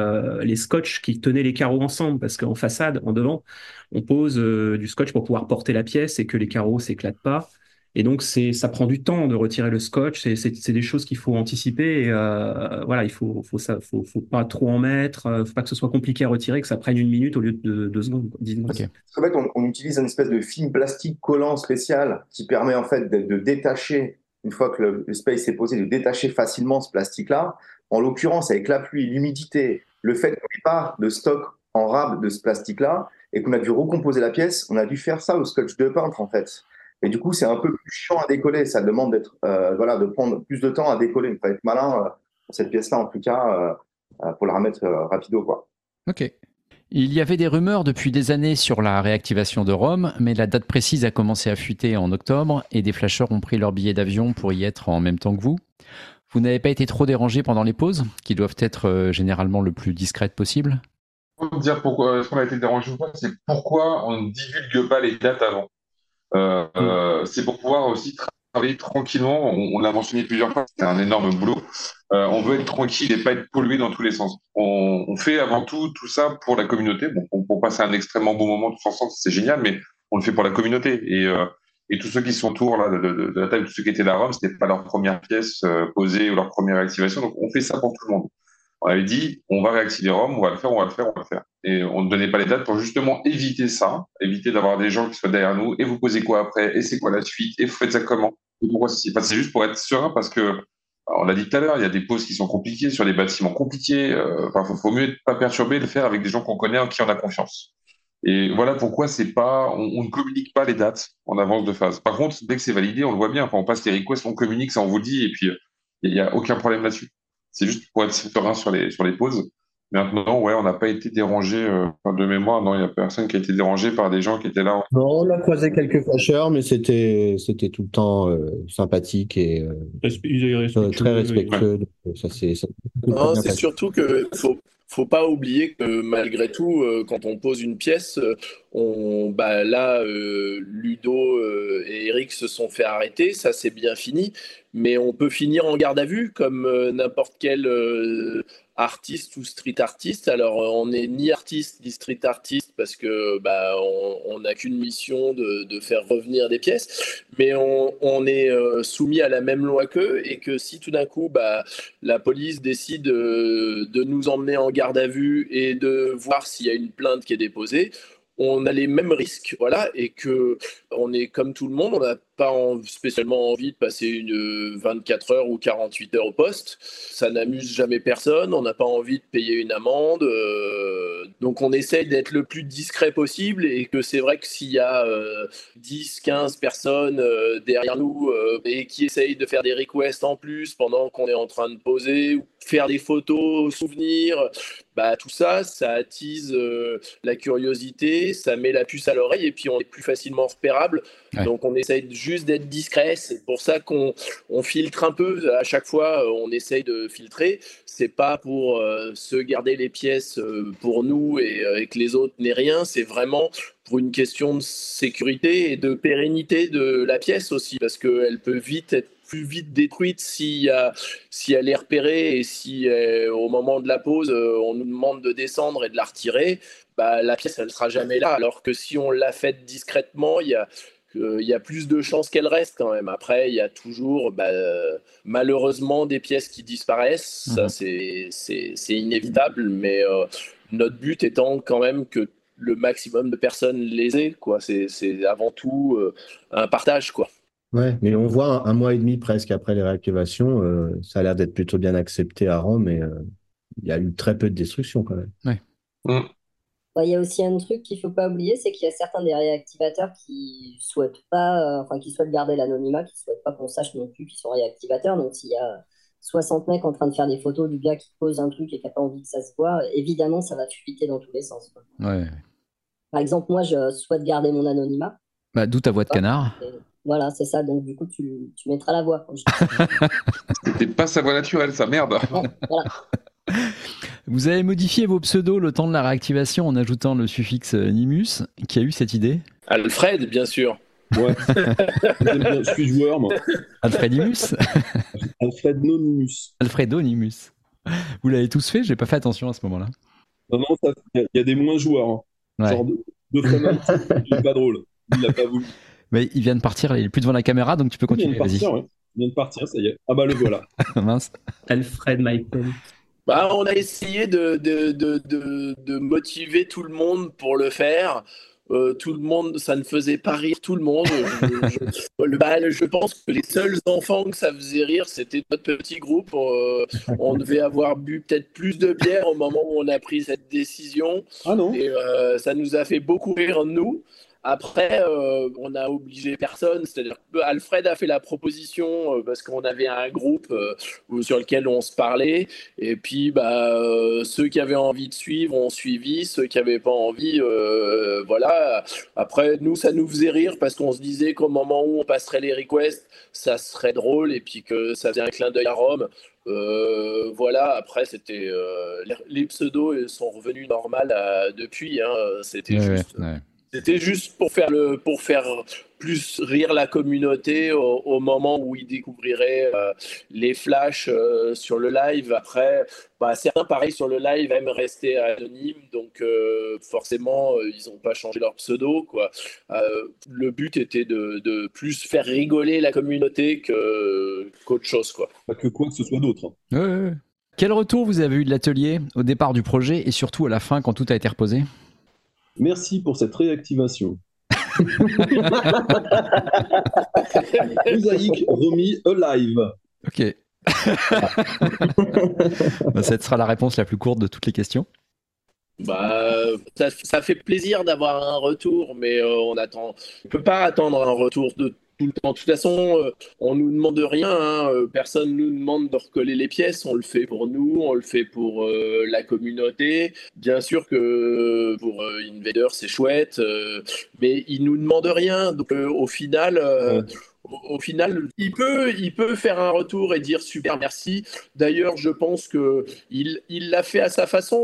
Speaker 4: les scotch qui tenaient les carreaux ensemble parce qu'en façade, en devant, on pose du scotch pour pouvoir porter la pièce et que les carreaux s'éclatent pas. Et donc, c'est, ça prend du temps de retirer le scotch. C'est, c'est, des choses qu'il faut anticiper. Et, euh, voilà, il faut, faut, ça, faut, faut pas trop en mettre. Euh, faut pas que ce soit compliqué à retirer, que ça prenne une minute au lieu de deux secondes, dix secondes.
Speaker 7: En fait, on, on, utilise une espèce de film plastique collant spécial qui permet en fait de, de détacher une fois que le, space est posé, de détacher facilement ce plastique-là En l'occurrence, avec la pluie, l'humidité, le fait qu'on n'ait pas de stock en rab de ce plastique-là et qu'on a dû recomposer la pièce, on a dû faire ça au scotch de peintre en fait. Et du coup, c'est un peu plus chiant à décoller. Ça demande d'être, euh, voilà, de prendre plus de temps à décoller. Il faut être malin euh, pour cette pièce-là, en tout cas, euh, pour la remettre rapido, quoi.
Speaker 1: Ok. Il y avait des rumeurs depuis des années sur la réactivation de Rome, mais la date précise a commencé à fuiter en octobre et des flasheurs ont pris leur billet d'avion pour y être en même temps que vous. Vous n'avez pas été trop dérangé pendant les pauses, qui doivent être généralement le plus discrètes possible?
Speaker 2: Pour dire pourquoi est-ce qu'on a été dérangé ou pas, c'est pourquoi on ne divulgue pas les dates avant. Euh, euh, c'est pour pouvoir aussi travailler tranquillement. On, l'a mentionné plusieurs fois, c'est un énorme boulot. Euh, on veut être tranquille et pas être pollué dans tous les sens. On, fait avant tout tout ça pour la communauté. Bon, pour, passer un extrêmement bon moment tous ensemble, c'est génial, mais on le fait pour la communauté. Et, et tous ceux qui sont autour là, de, la table, tous ceux qui étaient là à Rome, c'était pas leur première pièce posée ou leur première activation. Donc on fait ça pour tout le monde on avait dit, on va réactiver Rome, on va le faire, on va le faire, on va le faire. Et on ne donnait pas les dates pour justement éviter ça, éviter d'avoir des gens qui soient derrière nous, et vous posez quoi après, et c'est quoi la suite, et vous faites ça comment? Pourquoi c'est juste pour être serein, parce que, on l'a dit tout à l'heure, il y a des pauses qui sont compliquées, sur des bâtiments compliqués. Euh, enfin, faut, mieux être pas perturbé, le faire avec des gens qu'on connaît, en qui on a confiance. Et voilà pourquoi c'est pas, on, ne communique pas les dates en avance de phase. Par contre, dès que c'est validé, on le voit bien. Enfin, on passe les requests, on communique, ça on vous dit, et puis il n'y a aucun problème là-dessus. C'est juste pour être serein sur les, sur les pauses. Maintenant, ouais, on n'a pas été dérangé euh, de mémoire. Non, il n'y a personne qui a été dérangé par des gens qui étaient là.
Speaker 5: Non, on a croisé quelques fâcheurs, mais c'était c'était tout le temps euh, sympathique et euh, très respectueux.
Speaker 6: Ça, c'est, c'est surtout que faut faut pas oublier que malgré tout, quand on pose une pièce, on, bah là, Ludo et Eric se sont fait arrêter, ça c'est bien fini, mais on peut finir en garde à vue comme n'importe quel artiste ou street artiste. Alors, euh, on n'est ni artiste ni street artiste parce que bah, on n'a qu'une mission de, faire revenir des pièces, mais on, est euh, soumis à la même loi qu'eux et que si tout d'un coup bah, la police décide euh, de nous emmener en garde à vue et de voir s'il y a une plainte qui est déposée, on a les mêmes risques, voilà, et que on est comme tout le monde, on n'a pas spécialement envie de passer une 24 heures ou 48 heures au poste. Ça n'amuse jamais personne, on n'a pas envie de payer une amende, euh, donc on essaye d'être le plus discret possible et que c'est vrai que s'il y a 10, euh, 15 personnes euh, derrière nous et qui essayent de faire des requests en plus pendant qu'on est en train de poser ou faire des photos, souvenirs, bah, tout ça, ça attise euh, la curiosité, ça met la puce à l'oreille et puis on est plus facilement repérable. Donc on essaye juste d'être discret. C'est pour ça qu'on on filtre un peu. À chaque fois, euh, on essaye de filtrer. C'est pas pour euh, se garder les pièces pour nous et, et que les autres n'aient rien. C'est vraiment pour une question de sécurité et de pérennité de la pièce aussi, parce qu'elle peut vite être plus vite détruite si, si elle est repérée et si euh, au moment de la pause, euh, on nous demande de descendre et de la retirer, bah, la pièce, elle ne sera jamais là. Alors que si on l'a faite discrètement, il y a, euh, il y a plus de chances qu'elle reste quand même. Après, il y a toujours bah, malheureusement des pièces qui disparaissent. Ça, mhm. c'est inévitable. Mais notre but étant quand même que le maximum de personnes les aient. C'est avant tout un partage. quoi.
Speaker 5: Ouais, mais on voit un, mois et demi presque après les réactivations, euh, ça a l'air d'être plutôt bien accepté à Rome et euh, il y a eu très peu de destruction quand même.
Speaker 1: Ouais.
Speaker 8: Mm. Il y a aussi un truc qu'il ne faut pas oublier, c'est qu'il y a certains des réactivateurs qui souhaitent pas, euh, enfin qui souhaitent garder l'anonymat, qui souhaitent pas qu'on sache non plus qu'ils sont réactivateurs. Donc s'il y a 60 mecs en train de faire des photos du gars qui pose un truc et qui n'a pas envie que ça se voit, évidemment ça va fuiter dans tous les sens.
Speaker 1: Ouais.
Speaker 8: Par exemple, moi je souhaite garder mon anonymat.
Speaker 1: Bah, D'où ta voix de canard.
Speaker 8: Voilà, c'est ça. Donc, du coup, tu, tu mettras la voix.
Speaker 2: C'était pas sa voix naturelle, ça merde.
Speaker 1: Vous avez modifié vos pseudos le temps de la réactivation en ajoutant le suffixe Nimus. Qui a eu cette idée?
Speaker 6: Alfred, bien sûr.
Speaker 3: Ouais. je suis joueur, moi. Alfred Nimus?
Speaker 1: Alfredo Nimus. Vous l'avez tous fait J'ai pas fait attention à ce moment-là.
Speaker 3: Non, non, il y, a des moins joueurs. Hein. Genre deux, deux c'est pas drôle. Il l'a pas voulu.
Speaker 1: Mais il vient de partir, il est plus devant la caméra, donc tu peux continuer.
Speaker 3: Il vient de partir, ouais. Il vient de partir, ça y est. Ah bah le voilà.
Speaker 1: Mince.
Speaker 4: Alfred Michael.
Speaker 6: Bah, on a essayé de, de, de, de, motiver tout le monde pour le faire. euh, tout le monde, ça ne faisait pas rire tout le monde. Je, le, bah, je pense que les seuls enfants que ça faisait rire, c'était notre petit groupe. Euh, on devait avoir bu peut-être plus de bière au moment où on a pris cette décision.
Speaker 3: Ah non
Speaker 6: Et euh, ça nous a fait beaucoup rire, nous. Après, euh, on n'a obligé personne. C'est-à-dire Alfred a fait la proposition euh, parce qu'on avait un groupe euh, sur lequel on se parlait. Et puis, bah, ceux qui avaient envie de suivre ont suivi. Ceux qui n'avaient pas envie, voilà. Après, nous, ça nous faisait rire parce qu'on se disait qu'au moment où on passerait les requests, ça serait drôle et puis que ça faisait un clin d'œil à Rome. voilà, après, c'était. les pseudos sont revenus normales depuis. Hein, c'était juste. C'était juste pour faire, le, pour faire plus rire la communauté au, moment où ils découvriraient euh, les flashs euh, sur le live. Après, bah, certains, pareil, sur le live aiment rester anonymes, donc euh, forcément, ils n'ont pas changé leur pseudo. Quoi. le but était de, de, plus faire rigoler la communauté qu'autre chose. Quoi.
Speaker 3: Pas que quoi que ce soit d'autre.
Speaker 1: Hein. Quel retour vous avez eu de l'atelier au départ du projet et surtout à la fin quand tout a été reposé?
Speaker 3: Merci pour cette réactivation. Mosaïque remis alive.
Speaker 1: Ok. Bah, cette sera la réponse la plus courte de toutes les questions.
Speaker 6: Bah, ça, fait plaisir d'avoir un retour, mais euh, on attend. On peut pas attendre un retour de tout. De toute façon, euh, on nous demande rien. Hein. Euh, personne nous demande de recoller les pièces. On le fait pour nous, on le fait pour euh, la communauté. Bien sûr que pour Invader, c'est chouette, mais ils nous demandent rien. Donc, au final, au final, il peut, il peut faire un retour et dire super merci. D'ailleurs, je pense que il, l'a fait à sa façon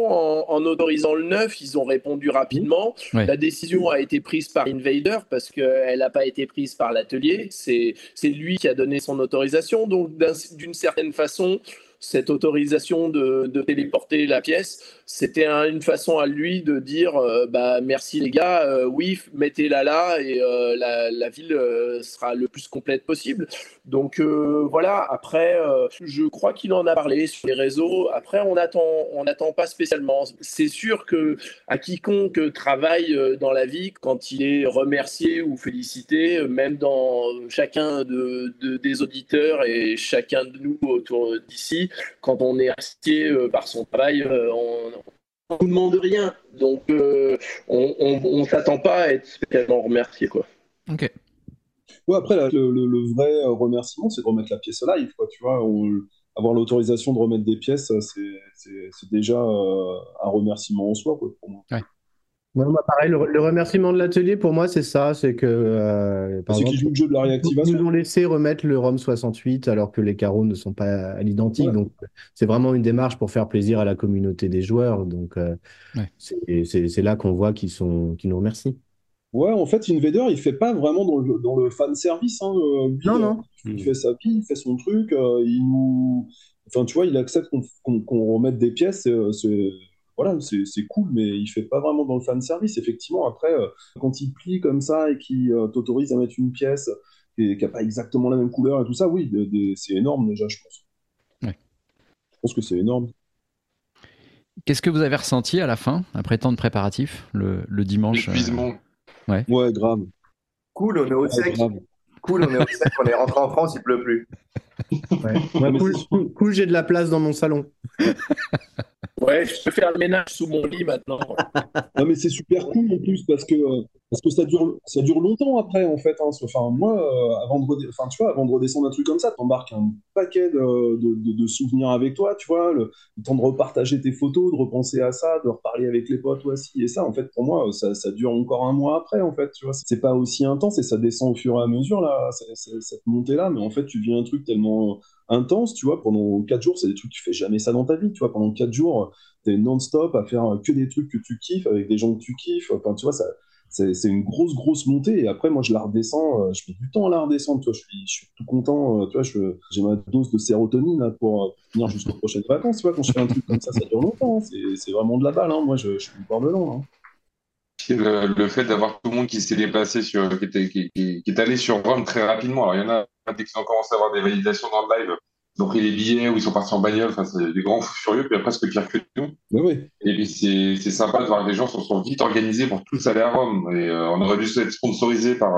Speaker 6: en, autorisant le neuf. Ils ont répondu rapidement. La décision a été prise par Invader parce qu'elle n'a pas été prise par l'atelier. C'est lui qui a donné son autorisation. Donc, d'une certaine façon, cette autorisation de, téléporter la pièce, c'était une façon à lui de dire euh, bah, merci les gars, euh, oui, mettez-la là et euh, la, ville sera le plus complète possible. Donc voilà, après, je crois qu'il en a parlé sur les réseaux. Après, on attend, on n'attend pas spécialement. C'est sûr que à quiconque travaille dans la vie, quand il est remercié ou félicité, même dans chacun de, des auditeurs et chacun de nous autour d'ici, quand on est remercié euh, par son travail, euh, on ne demande rien. Donc, euh, on ne s'attend pas à être spécialement remercié. Quoi.
Speaker 1: Ok.
Speaker 3: Ouais, après, le, vrai remerciement, c'est de remettre la pièce live. Quoi, tu vois, avoir l'autorisation de remettre des pièces, c'est déjà un remerciement en soi pour moi. Ouais
Speaker 5: pareil, le, remerciement de l'atelier pour moi, c'est ça, c'est que
Speaker 3: euh, par exemple, le jeu de la réactivation.
Speaker 5: Ils nous ont laissé remettre le ROM 68 alors que les carreaux ne sont pas à l'identique. Donc, c'est vraiment une démarche pour faire plaisir à la communauté des joueurs. Donc, euh, c'est là qu'on voit qu'ils sont, qu'ils nous remercient.
Speaker 3: Ouais, en fait, Invader, il fait pas vraiment dans le, dans le fan service. Hein,
Speaker 5: euh, non, non.
Speaker 3: Il fait sa vie, il fait son truc. il nous, enfin, tu vois, il accepte qu'on remette des pièces. c'est voilà, c'est cool, mais il fait pas vraiment dans le fan service. Effectivement, après, euh, quand il plie comme ça et qu'il euh, t'autorise à mettre une pièce qui n'a pas exactement la même couleur et tout ça, oui, c'est énorme déjà, je pense.
Speaker 1: Ouais.
Speaker 3: Je pense que c'est énorme.
Speaker 1: Qu'est-ce que vous avez ressenti à la fin, après tant de préparatifs, le, dimanche
Speaker 2: Épuisement.
Speaker 3: Euh, ouais. ouais, grave.
Speaker 7: Cool, on est au sec. Cool, on est au sec, on est rentré en France, il pleut plus.
Speaker 5: Ouais. cool j'ai de la place dans mon salon.
Speaker 6: Ouais, je peux faire le ménage sous mon lit maintenant.
Speaker 3: non, mais c'est super cool en plus parce que, parce que ça, dure, ça dure longtemps après en fait. Hein. Enfin, moi, euh, avant, de redescendre un truc comme ça, t'embarques un paquet de, de, souvenirs avec toi, tu vois, le, temps de repartager tes photos, de repenser à ça, de reparler avec les potes aussi. Et ça, en fait, pour moi, ça, ça dure encore un mois après en fait. Tu vois, c'est pas aussi intense et ça descend au fur et à mesure là, cette montée là. Mais en fait, tu vis un truc tellement intense, tu vois, pendant 4 jours, c'est des trucs, tu fais jamais ça dans ta vie, tu vois, pendant 4 jours, tu es non-stop à faire que des trucs que tu kiffes, avec des gens que tu kiffes, enfin, tu vois, ça, c'est une grosse, grosse montée, et après, moi, je la redescends, euh, je mets du temps à la redescendre, tu vois, je suis, tout content, euh, tu vois, j'ai ma dose de sérotonine pour euh, venir jusqu'aux prochaines vacances, tu vois, quand je fais un truc comme ça, ça dure longtemps, hein. c'est vraiment de la balle, hein. moi, je, suis bord de. Hein.
Speaker 2: Le, fait d'avoir tout le monde qui s'est déplacé sur, qui, qui, qui, est allé sur Rome très rapidement. Alors, il y en a, dès qu'ils ont commencé à avoir des validations dans le live, ils ont pris des billets ou ils sont partis en bagnole. Enfin, c'est des grands fous furieux, puis après, c'est pire que nous.
Speaker 3: Oui.
Speaker 2: Et puis, c'est c'est sympa de voir que les gens se sont vite organisés pour tous aller à Rome. Et euh, on aurait dû être sponsorisé par,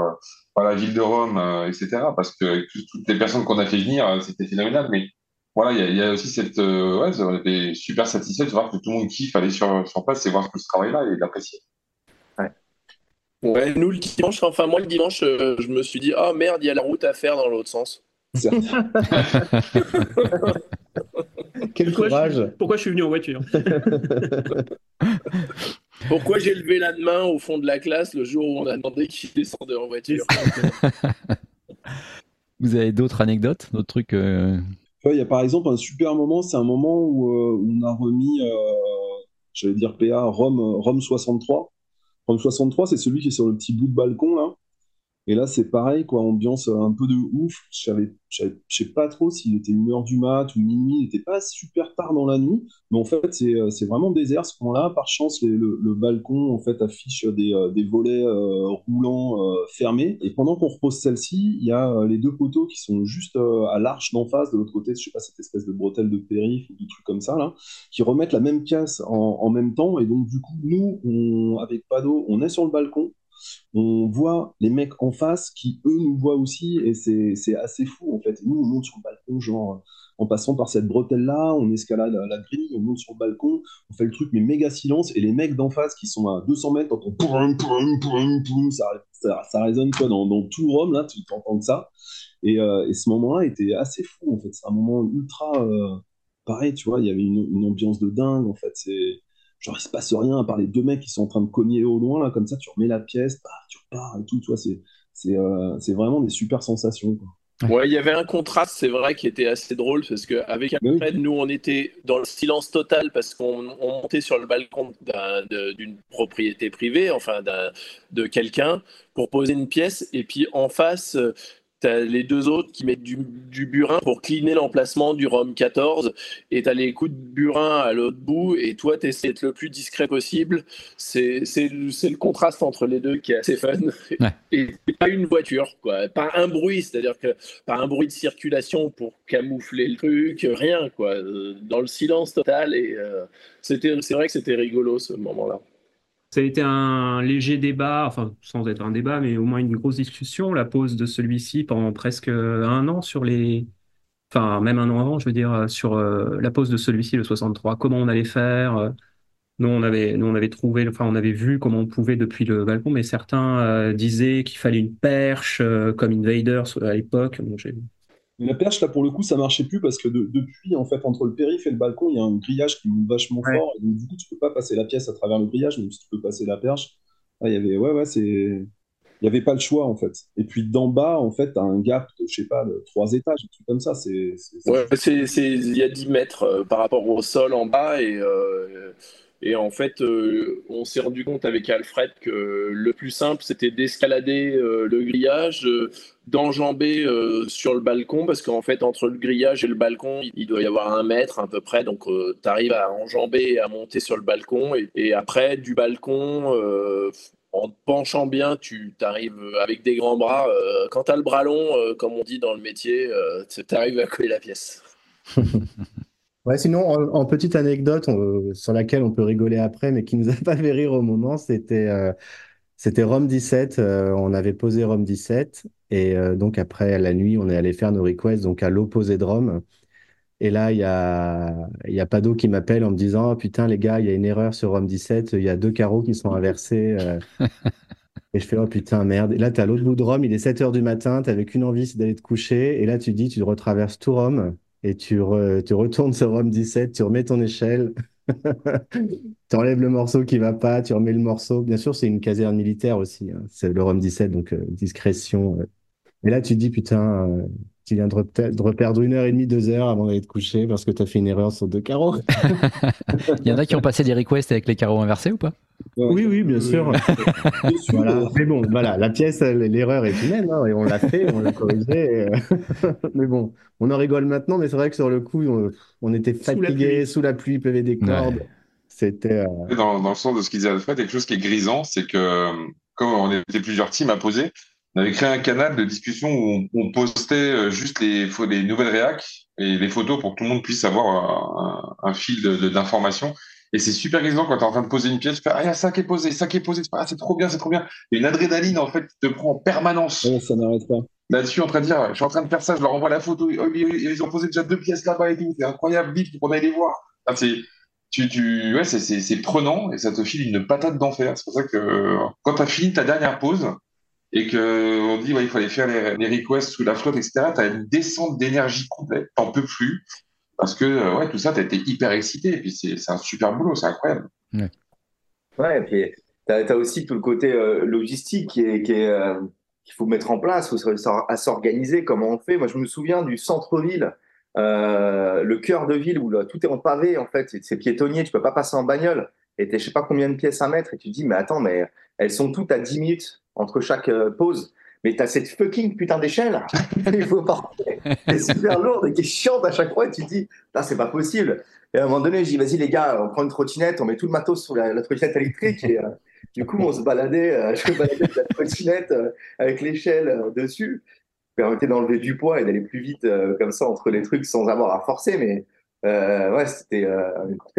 Speaker 2: par la ville de Rome, euh, etc. Parce que tout- toutes les personnes qu'on a fait venir, euh, c'était phénoménal. Mais voilà, il y a, il y a aussi cette. Euh, ouais, on était super satisfait de voir que tout le monde kiffe aller sur, sur place et voir tout ce travail-là et l'apprécier.
Speaker 6: Ouais, nous le dimanche, enfin moi le dimanche, euh, je me suis dit, ah merde, il y a la route à faire dans l'autre sens.
Speaker 5: Quel
Speaker 4: Pourquoi je,
Speaker 5: courage
Speaker 4: pourquoi je suis venu en voiture
Speaker 6: Pourquoi j'ai levé la main au fond de la classe le jour où on a demandé qui descendait en voiture
Speaker 1: Vous avez d'autres anecdotes, d'autres trucs euh,
Speaker 3: il y a par exemple un super moment, c'est un moment où euh, on a remis, euh, j'allais dire PA, Rome, Rome 63. Rome 63, c'est celui qui est sur le petit bout de balcon, là. Et là, c'est pareil, quoi, ambiance un peu de ouf. Je savais, je sais pas trop s'il était une heure du mat ou minuit, il était pas super tard dans la nuit, mais en fait, c'est euh, vraiment désert ce moment-là. Par chance, le, balcon, en fait, affiche des, euh, des volets euh, roulants euh, fermés. Et pendant qu'on repose celle-ci, il y a euh, les deux poteaux qui sont juste euh, à l'arche d'en face, de l'autre côté, je sais pas, cette espèce de bretelle de périph ou de trucs comme ça, là, qui remettent la même pièce en, en même temps. Et donc, du coup, nous, avec Pado, on est sur le balcon on voit les mecs en face qui, eux, nous voient aussi, et c'est assez fou, en fait. Nous, on monte sur le balcon, genre, en passant par cette bretelle-là, on escalade la, grille, on monte sur le balcon, on fait le truc, mais méga silence, et les mecs d'en face qui sont à 200 mètres, t'entends poum, poum, poum, poum, ça, ça, ça résonne quoi, dans, dans tout Rome, là, tu t'entends ça. Et, euh, et ce moment-là était assez fou, en fait. C'est un moment ultra... euh, pareil, tu vois, il y avait une, une ambiance de dingue, en fait. C'est genre il se passe rien à part les deux mecs qui sont en train de cogner au loin là comme ça tu remets la pièce bah, tu repars et tout tu vois c'est c'est euh, c'est vraiment des super sensations quoi.
Speaker 6: Ouais, il y avait un contraste, c'est vrai, qui était assez drôle parce qu'avec
Speaker 3: Mais oui.
Speaker 6: Alfred, nous, on était dans le silence total parce qu'on on montait sur le balcon d'une propriété privée, enfin d'un- de quelqu'un, pour poser une pièce. Et puis en face, euh, t'as les deux autres qui mettent du, du burin pour cleaner l'emplacement du Rome 14. Et t'as les coups de burin à l'autre bout. Et toi, t'essaies d'être le plus discret possible. C'est c'est le c'est le contraste entre les deux qui est assez fun.
Speaker 1: Ouais.
Speaker 6: Et pas une voiture, quoi. Pas un bruit, c'est-à-dire que pas un bruit de circulation pour camoufler le truc, rien, quoi. Euh, Dans le silence total. Et euh, c'était, c'est vrai que c'était rigolo ce moment-là.
Speaker 4: Ça a été un léger débat, enfin sans être un débat, mais au moins une grosse discussion, la pause de celui-ci pendant presque un an sur les... Enfin, même un an avant, je veux dire, euh, sur euh, la pause de celui-ci, le 63. Comment on allait faire euh, Nous, on avait, nous, on avait trouvé, enfin, on avait vu comment on pouvait depuis le balcon, mais certains disaient qu'il fallait une perche, comme Invaders à l'époque.
Speaker 3: Mais la perche là pour le coup ça marchait plus parce que de- depuis en fait entre le périph et le balcon il y a un grillage qui monte vachement
Speaker 4: Ouais.
Speaker 3: fort. Et donc du coup tu peux pas passer la pièce à travers le grillage même si tu peux passer la perche. Il y avait ouais ouais c'est il y avait pas le choix en fait. Et puis d'en bas en fait t'as un gap de je sais pas de trois étages un truc comme ça. C'est c'est- c'est-
Speaker 6: Ouais, c'est, c'est, il y a 10 mètres euh, par rapport au sol en bas et, euh, et en fait euh, on s'est rendu compte avec Alfred que le plus simple c'était d'escalader euh, le grillage, euh, d'enjamber sur le balcon parce qu'en fait entre le grillage et le balcon il doit y avoir un mètre à peu près donc tu arrives à enjamber et à monter sur le balcon et, et après du balcon en te penchant bien, tu arrives avec des grands bras. quand tu as le bras long, comme on dit dans le métier, tu arrives à coller la pièce.
Speaker 5: Ouais, sinon, en, en petite anecdote on- sur laquelle on peut rigoler après, mais qui nous a pas fait rire au moment, c'était euh, c'était Rome 17. euh, on avait posé Rome 17 et euh, donc après la nuit, on est allé faire nos requests donc à l'opposé de Rome. Et là, il y a il y a Pado qui m'appelle en me disant oh, putain les gars, il y a une erreur sur Rome 17. Il y a deux carreaux qui sont inversés. euh. Et je fais oh putain merde. Et là, t'es à l'autre bout de Rome, il est 7 heures du matin, t'avais qu'une envie, c'est d'aller te coucher. Et là, tu dis, tu retraverses tout Rome et tu, re- tu retournes sur Rome 17, tu remets ton échelle, tu enlèves le morceau qui va pas, tu remets le morceau. Bien sûr, c'est une caserne militaire aussi, hein. C'est le Rome 17, donc euh, discrétion. euh. Et là, tu te dis, putain, euh, tu viens de, de reperdre une heure et demie, deux heures avant d'aller te coucher parce que tu as fait une erreur sur deux carreaux.
Speaker 1: Il y en a qui ont passé des requests avec les carreaux inversés ou pas?
Speaker 5: Oui, oui, bien sûr. Voilà.
Speaker 3: euh,
Speaker 5: Mais bon, voilà, la pièce, l'erreur est humaine, hein, et on l'a fait, on l'a corrigé. et, euh, mais bon, on en rigole maintenant, mais c'est vrai que sur le coup, on, on était
Speaker 4: pluie.
Speaker 5: sous la pluie, il pleuvait des cordes.
Speaker 1: Ouais.
Speaker 5: C'était. euh,
Speaker 2: Dans, dans le sens de ce qu'il disait Alfred, quelque chose qui est grisant, c'est que euh, comme on était plusieurs teams à poser, on avait créé un canal de discussion où on, postait juste les, les nouvelles réacs et les photos pour que tout le monde puisse avoir un, fil d'informations. Et c'est super grisant quand tu es en train de poser une pièce, tu fais Ah, il y a ça qui est posé, ça qui est posé, ah, c'est trop bien, c'est trop bien. Et une adrénaline, en fait, qui te prend en permanence.
Speaker 3: ça n'arrête pas.
Speaker 2: Là-dessus, en train de dire Je suis en train de faire ça, je leur envoie la photo, ils ont posé déjà deux pièces là-bas et tout, c'est incroyable, vite, on aille les voir. c'est. Tu, tu, ouais, c'est prenant et ça te file une patate d'enfer. C'est pour ça que quand tu as fini ta dernière pause et qu'on dit ouais, il faut aller faire les, les requests sous la flotte, etc., tu as une descente d'énergie complète, t'en peux plus. Parce que euh, ouais, tout ça, tu été hyper excité. Et puis c'est un super boulot, c'est incroyable.
Speaker 7: Ouais. ouais, et puis tu as, aussi tout le côté euh, logistique qui est, qui est euh, qu'il faut mettre en place, faut à s'organiser, comment on fait. Moi, je me souviens du centre-ville, le cœur de ville où tout est en pavé, en fait, c'est piétonnier, tu peux pas passer en bagnole. Et tu je sais pas combien de pièces à mettre, et tu te dis, mais attends, mais elles sont toutes à 10 minutes entre chaque pause mais t'as cette fucking putain d'échelle, il faut porter, c'est super lourde et qui est chiante à chaque fois, et tu te dis, c'est pas possible. Et à un moment donné, je dis, vas-y les gars, on prend une trottinette, on met tout le matos sur la, trottinette électrique, et euh, du coup, on se baladait, euh, je me baladais avec la trottinette euh, avec l'échelle dessus, permettait d'enlever du poids et d'aller plus vite comme ça entre les trucs sans avoir à forcer, mais euh, ouais, c'était euh,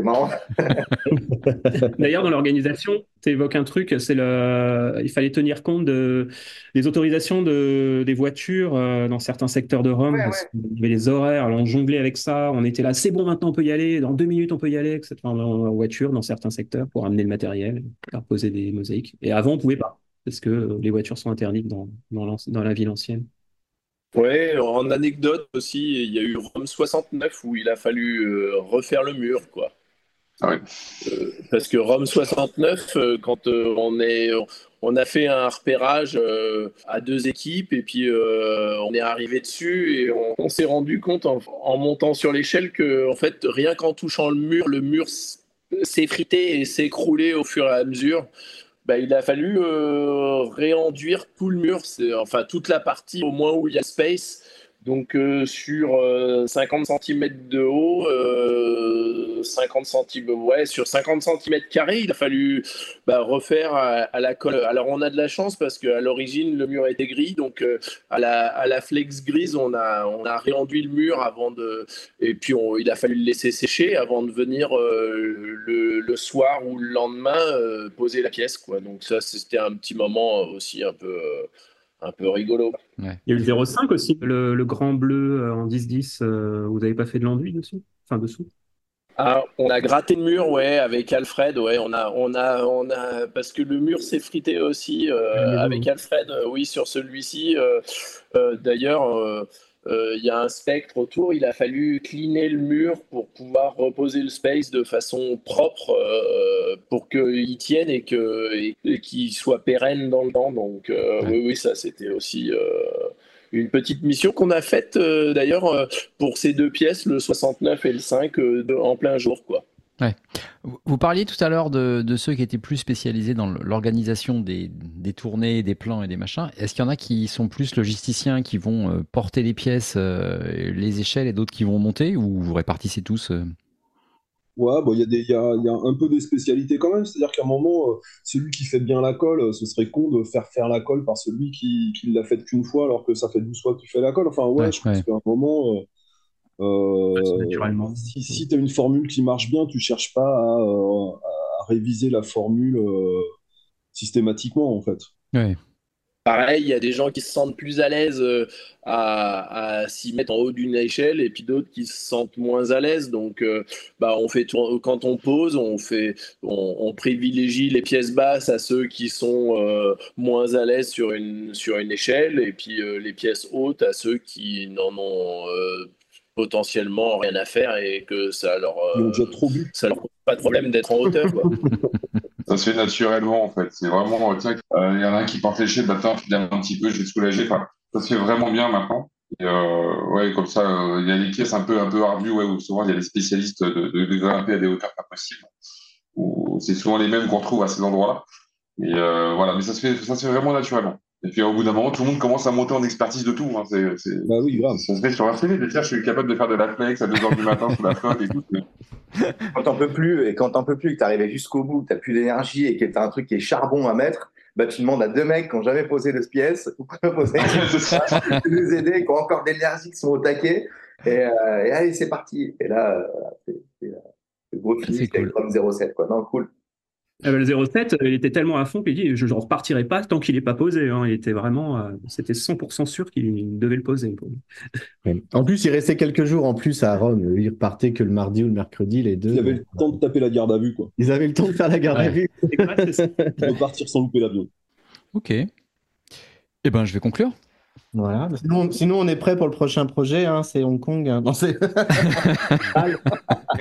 Speaker 7: marrant.
Speaker 4: D'ailleurs, dans l'organisation, tu évoques un truc, c'est le, il fallait tenir compte de, des autorisations de, des voitures euh, dans certains secteurs de Rome. Il y avait les horaires, on jonglait avec ça, on était là, c'est bon, maintenant on peut y aller, dans deux minutes on peut y aller, etc. En voiture dans certains secteurs pour amener le matériel, pour poser des mosaïques. Et avant, on pouvait pas, parce que les voitures sont interdites dans, dans, dans la ville ancienne.
Speaker 6: Ouais, en anecdote aussi, il y a eu Rome 69 où il a fallu euh, refaire le mur, quoi.
Speaker 2: Ah ouais.
Speaker 6: Euh, parce que Rome 69, euh, quand on est, on a fait un repérage à deux équipes et puis on est arrivé dessus et on, s'est rendu compte en, en montant sur l'échelle que en fait rien qu'en touchant le mur, le mur s'est frité et s'est écroulé au fur et à mesure. Bah, il a fallu euh, réenduire tout le mur, enfin toute la partie au moins où il y a space. Donc euh, sur 50 euh, cm de haut, 50 cm, ouais, sur 50 cm carrés, il a fallu bah, refaire à, la colle. Alors on a de la chance parce qu'à l'origine le mur était gris, donc à, la, à la flex grise on a, on a réenduit le mur avant de, et puis il a fallu le laisser sécher avant de venir le, le, soir ou le lendemain poser la pièce, quoi. Donc ça c'était un petit moment aussi un peu un peu rigolo.
Speaker 4: Il y a eu le 05 aussi, le, grand bleu euh, en 10-10. Euh, vous n'avez pas fait de l'enduit dessus? Enfin, dessous?
Speaker 6: Ah, on a gratté le mur, ouais, avec Alfred, ouais, on a, on a, on a, parce que le mur s'est frité aussi euh, avec Alfred, oui, sur celui-ci. D'ailleurs, il y a un spectre autour, il a fallu cleaner le mur pour pouvoir reposer le space de façon propre pour qu'il tienne et qu'il soit pérenne dans le temps. Donc oui, oui, ça c'était aussi une petite mission qu'on a faite d'ailleurs pour ces deux pièces, le 69 et le 5, en plein jour. quoi.
Speaker 1: Ouais. Vous parliez tout à l'heure de, ceux qui étaient plus spécialisés dans l'organisation des, tournées, des plans et des machins. Est-ce qu'il y en a qui sont plus logisticiens, qui vont porter les pièces, les échelles, et d'autres qui vont monter, ou vous répartissez tous
Speaker 3: Ouais, bon, il y, a y, y a un peu des spécialités quand même. C'est-à-dire qu'à un moment, euh, celui qui fait bien la colle, euh, ce serait con de faire faire la colle par celui qui, qui l'a faite qu'une fois alors que ça fait 12 fois que tu fais la colle. Enfin, ouais, je pense qu'à un moment, euh, si, si tu as une formule qui marche bien, tu cherches pas à, à réviser la formule systématiquement, en fait.
Speaker 1: Ouais.
Speaker 6: Pareil, il y a des gens qui se sentent plus à l'aise euh, à, s'y mettre en haut d'une échelle et puis d'autres qui se sentent moins à l'aise. Donc, euh, bah, on fait quand on pose, on fait, on, privilégie les pièces basses à ceux qui sont euh, moins à l'aise sur une sur une échelle et puis les pièces hautes à ceux qui n'en ont potentiellement rien à faire et que ça leur, ça leur pose pas de problème d'être en hauteur.
Speaker 2: ça se fait naturellement en fait. C'est vraiment, tiens, euh, il y en a un qui porte l'échelle, bah tiens, un petit peu, je vais te soulager. Enfin, ça se fait vraiment bien maintenant. Et euh, ouais, comme ça, euh, il y a des pièces un peu, un peu ardues, ouais, où souvent il y a des spécialistes de, de, de grimper à des hauteurs pas possibles. C'est souvent les mêmes qu'on trouve à ces endroits-là. Et voilà, mais ça se fait, ça se fait vraiment naturellement. Et puis au bout d'un moment, tout le monde commence à monter en expertise de tout. Hein. C'est,
Speaker 3: bah oui, grave.
Speaker 2: Ça se fait sur un CV de dire je suis capable de faire de la flex à 2h du matin sous la flotte et tout.
Speaker 7: Quand t'en peux plus, et quand t'en peux plus, et que t'es arrivé jusqu'au bout, que t'as plus d'énergie et que t'as un truc qui est charbon à mettre, bah, tu demandes à deux mecs qui n'ont jamais posé de pièce, ou poser de nous aider, qui ont encore de l'énergie, qui sont au taquet. Et, euh, et allez, c'est parti. Et là, euh, c'est le gros finish
Speaker 1: cool.
Speaker 7: avec 07. Quoi. Non, cool.
Speaker 4: Le 07, il était tellement à fond qu'il dit je ne repartirai pas tant qu'il n'est pas posé. hein. Il était vraiment, euh, c'était 100% sûr qu'il devait le poser. pour lui.
Speaker 5: Ouais. En plus, il restait quelques jours en plus à Rome. Il repartait que le mardi ou le mercredi, les deux.
Speaker 3: Il avait le temps de taper la garde à vue, quoi.
Speaker 5: Ils avaient le temps de faire la garde à vue.
Speaker 3: De partir sans louper l'avion.
Speaker 1: Ok. Eh ben, je vais conclure.
Speaker 5: Voilà. Sinon, sinon, on est prêt pour le prochain projet. hein, c'est Hong Kong. hein. Non,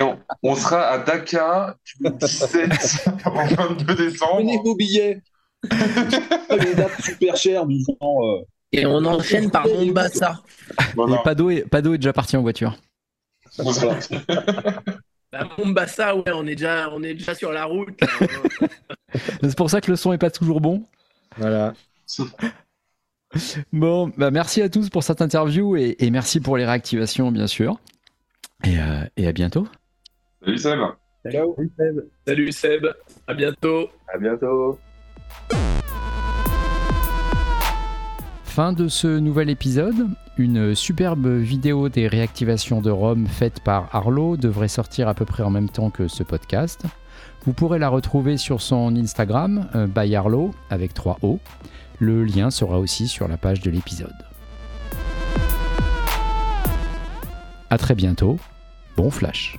Speaker 2: on, on sera à Dakar du 17 au 22 décembre.
Speaker 3: Prenez vos billets Les dates super chères, disant. euh,
Speaker 6: Et on enchaîne par Mombasa.
Speaker 2: Voilà.
Speaker 1: Et Pado est, Pado est déjà parti en voiture.
Speaker 2: Voilà.
Speaker 6: Bah, Mombasa, ouais, on est déjà, on est déjà sur la route.
Speaker 1: C'est pour ça que le son est pas toujours bon.
Speaker 5: voilà.
Speaker 1: Bon, bah merci à tous pour cette interview et, et merci pour les réactivations, bien sûr. Et, euh, et à bientôt.
Speaker 2: Salut Seb.
Speaker 3: Ciao.
Speaker 6: Salut Seb, à bientôt.
Speaker 7: À bientôt.
Speaker 1: Fin de ce nouvel épisode. Une superbe vidéo des réactivations de Rome faite par Arlo devrait sortir à peu près en même temps que ce podcast. Vous pourrez la retrouver sur son Instagram, euh, by Arlo, avec 3 O. Le lien sera aussi sur la page de l'épisode. A très bientôt. Bon flash.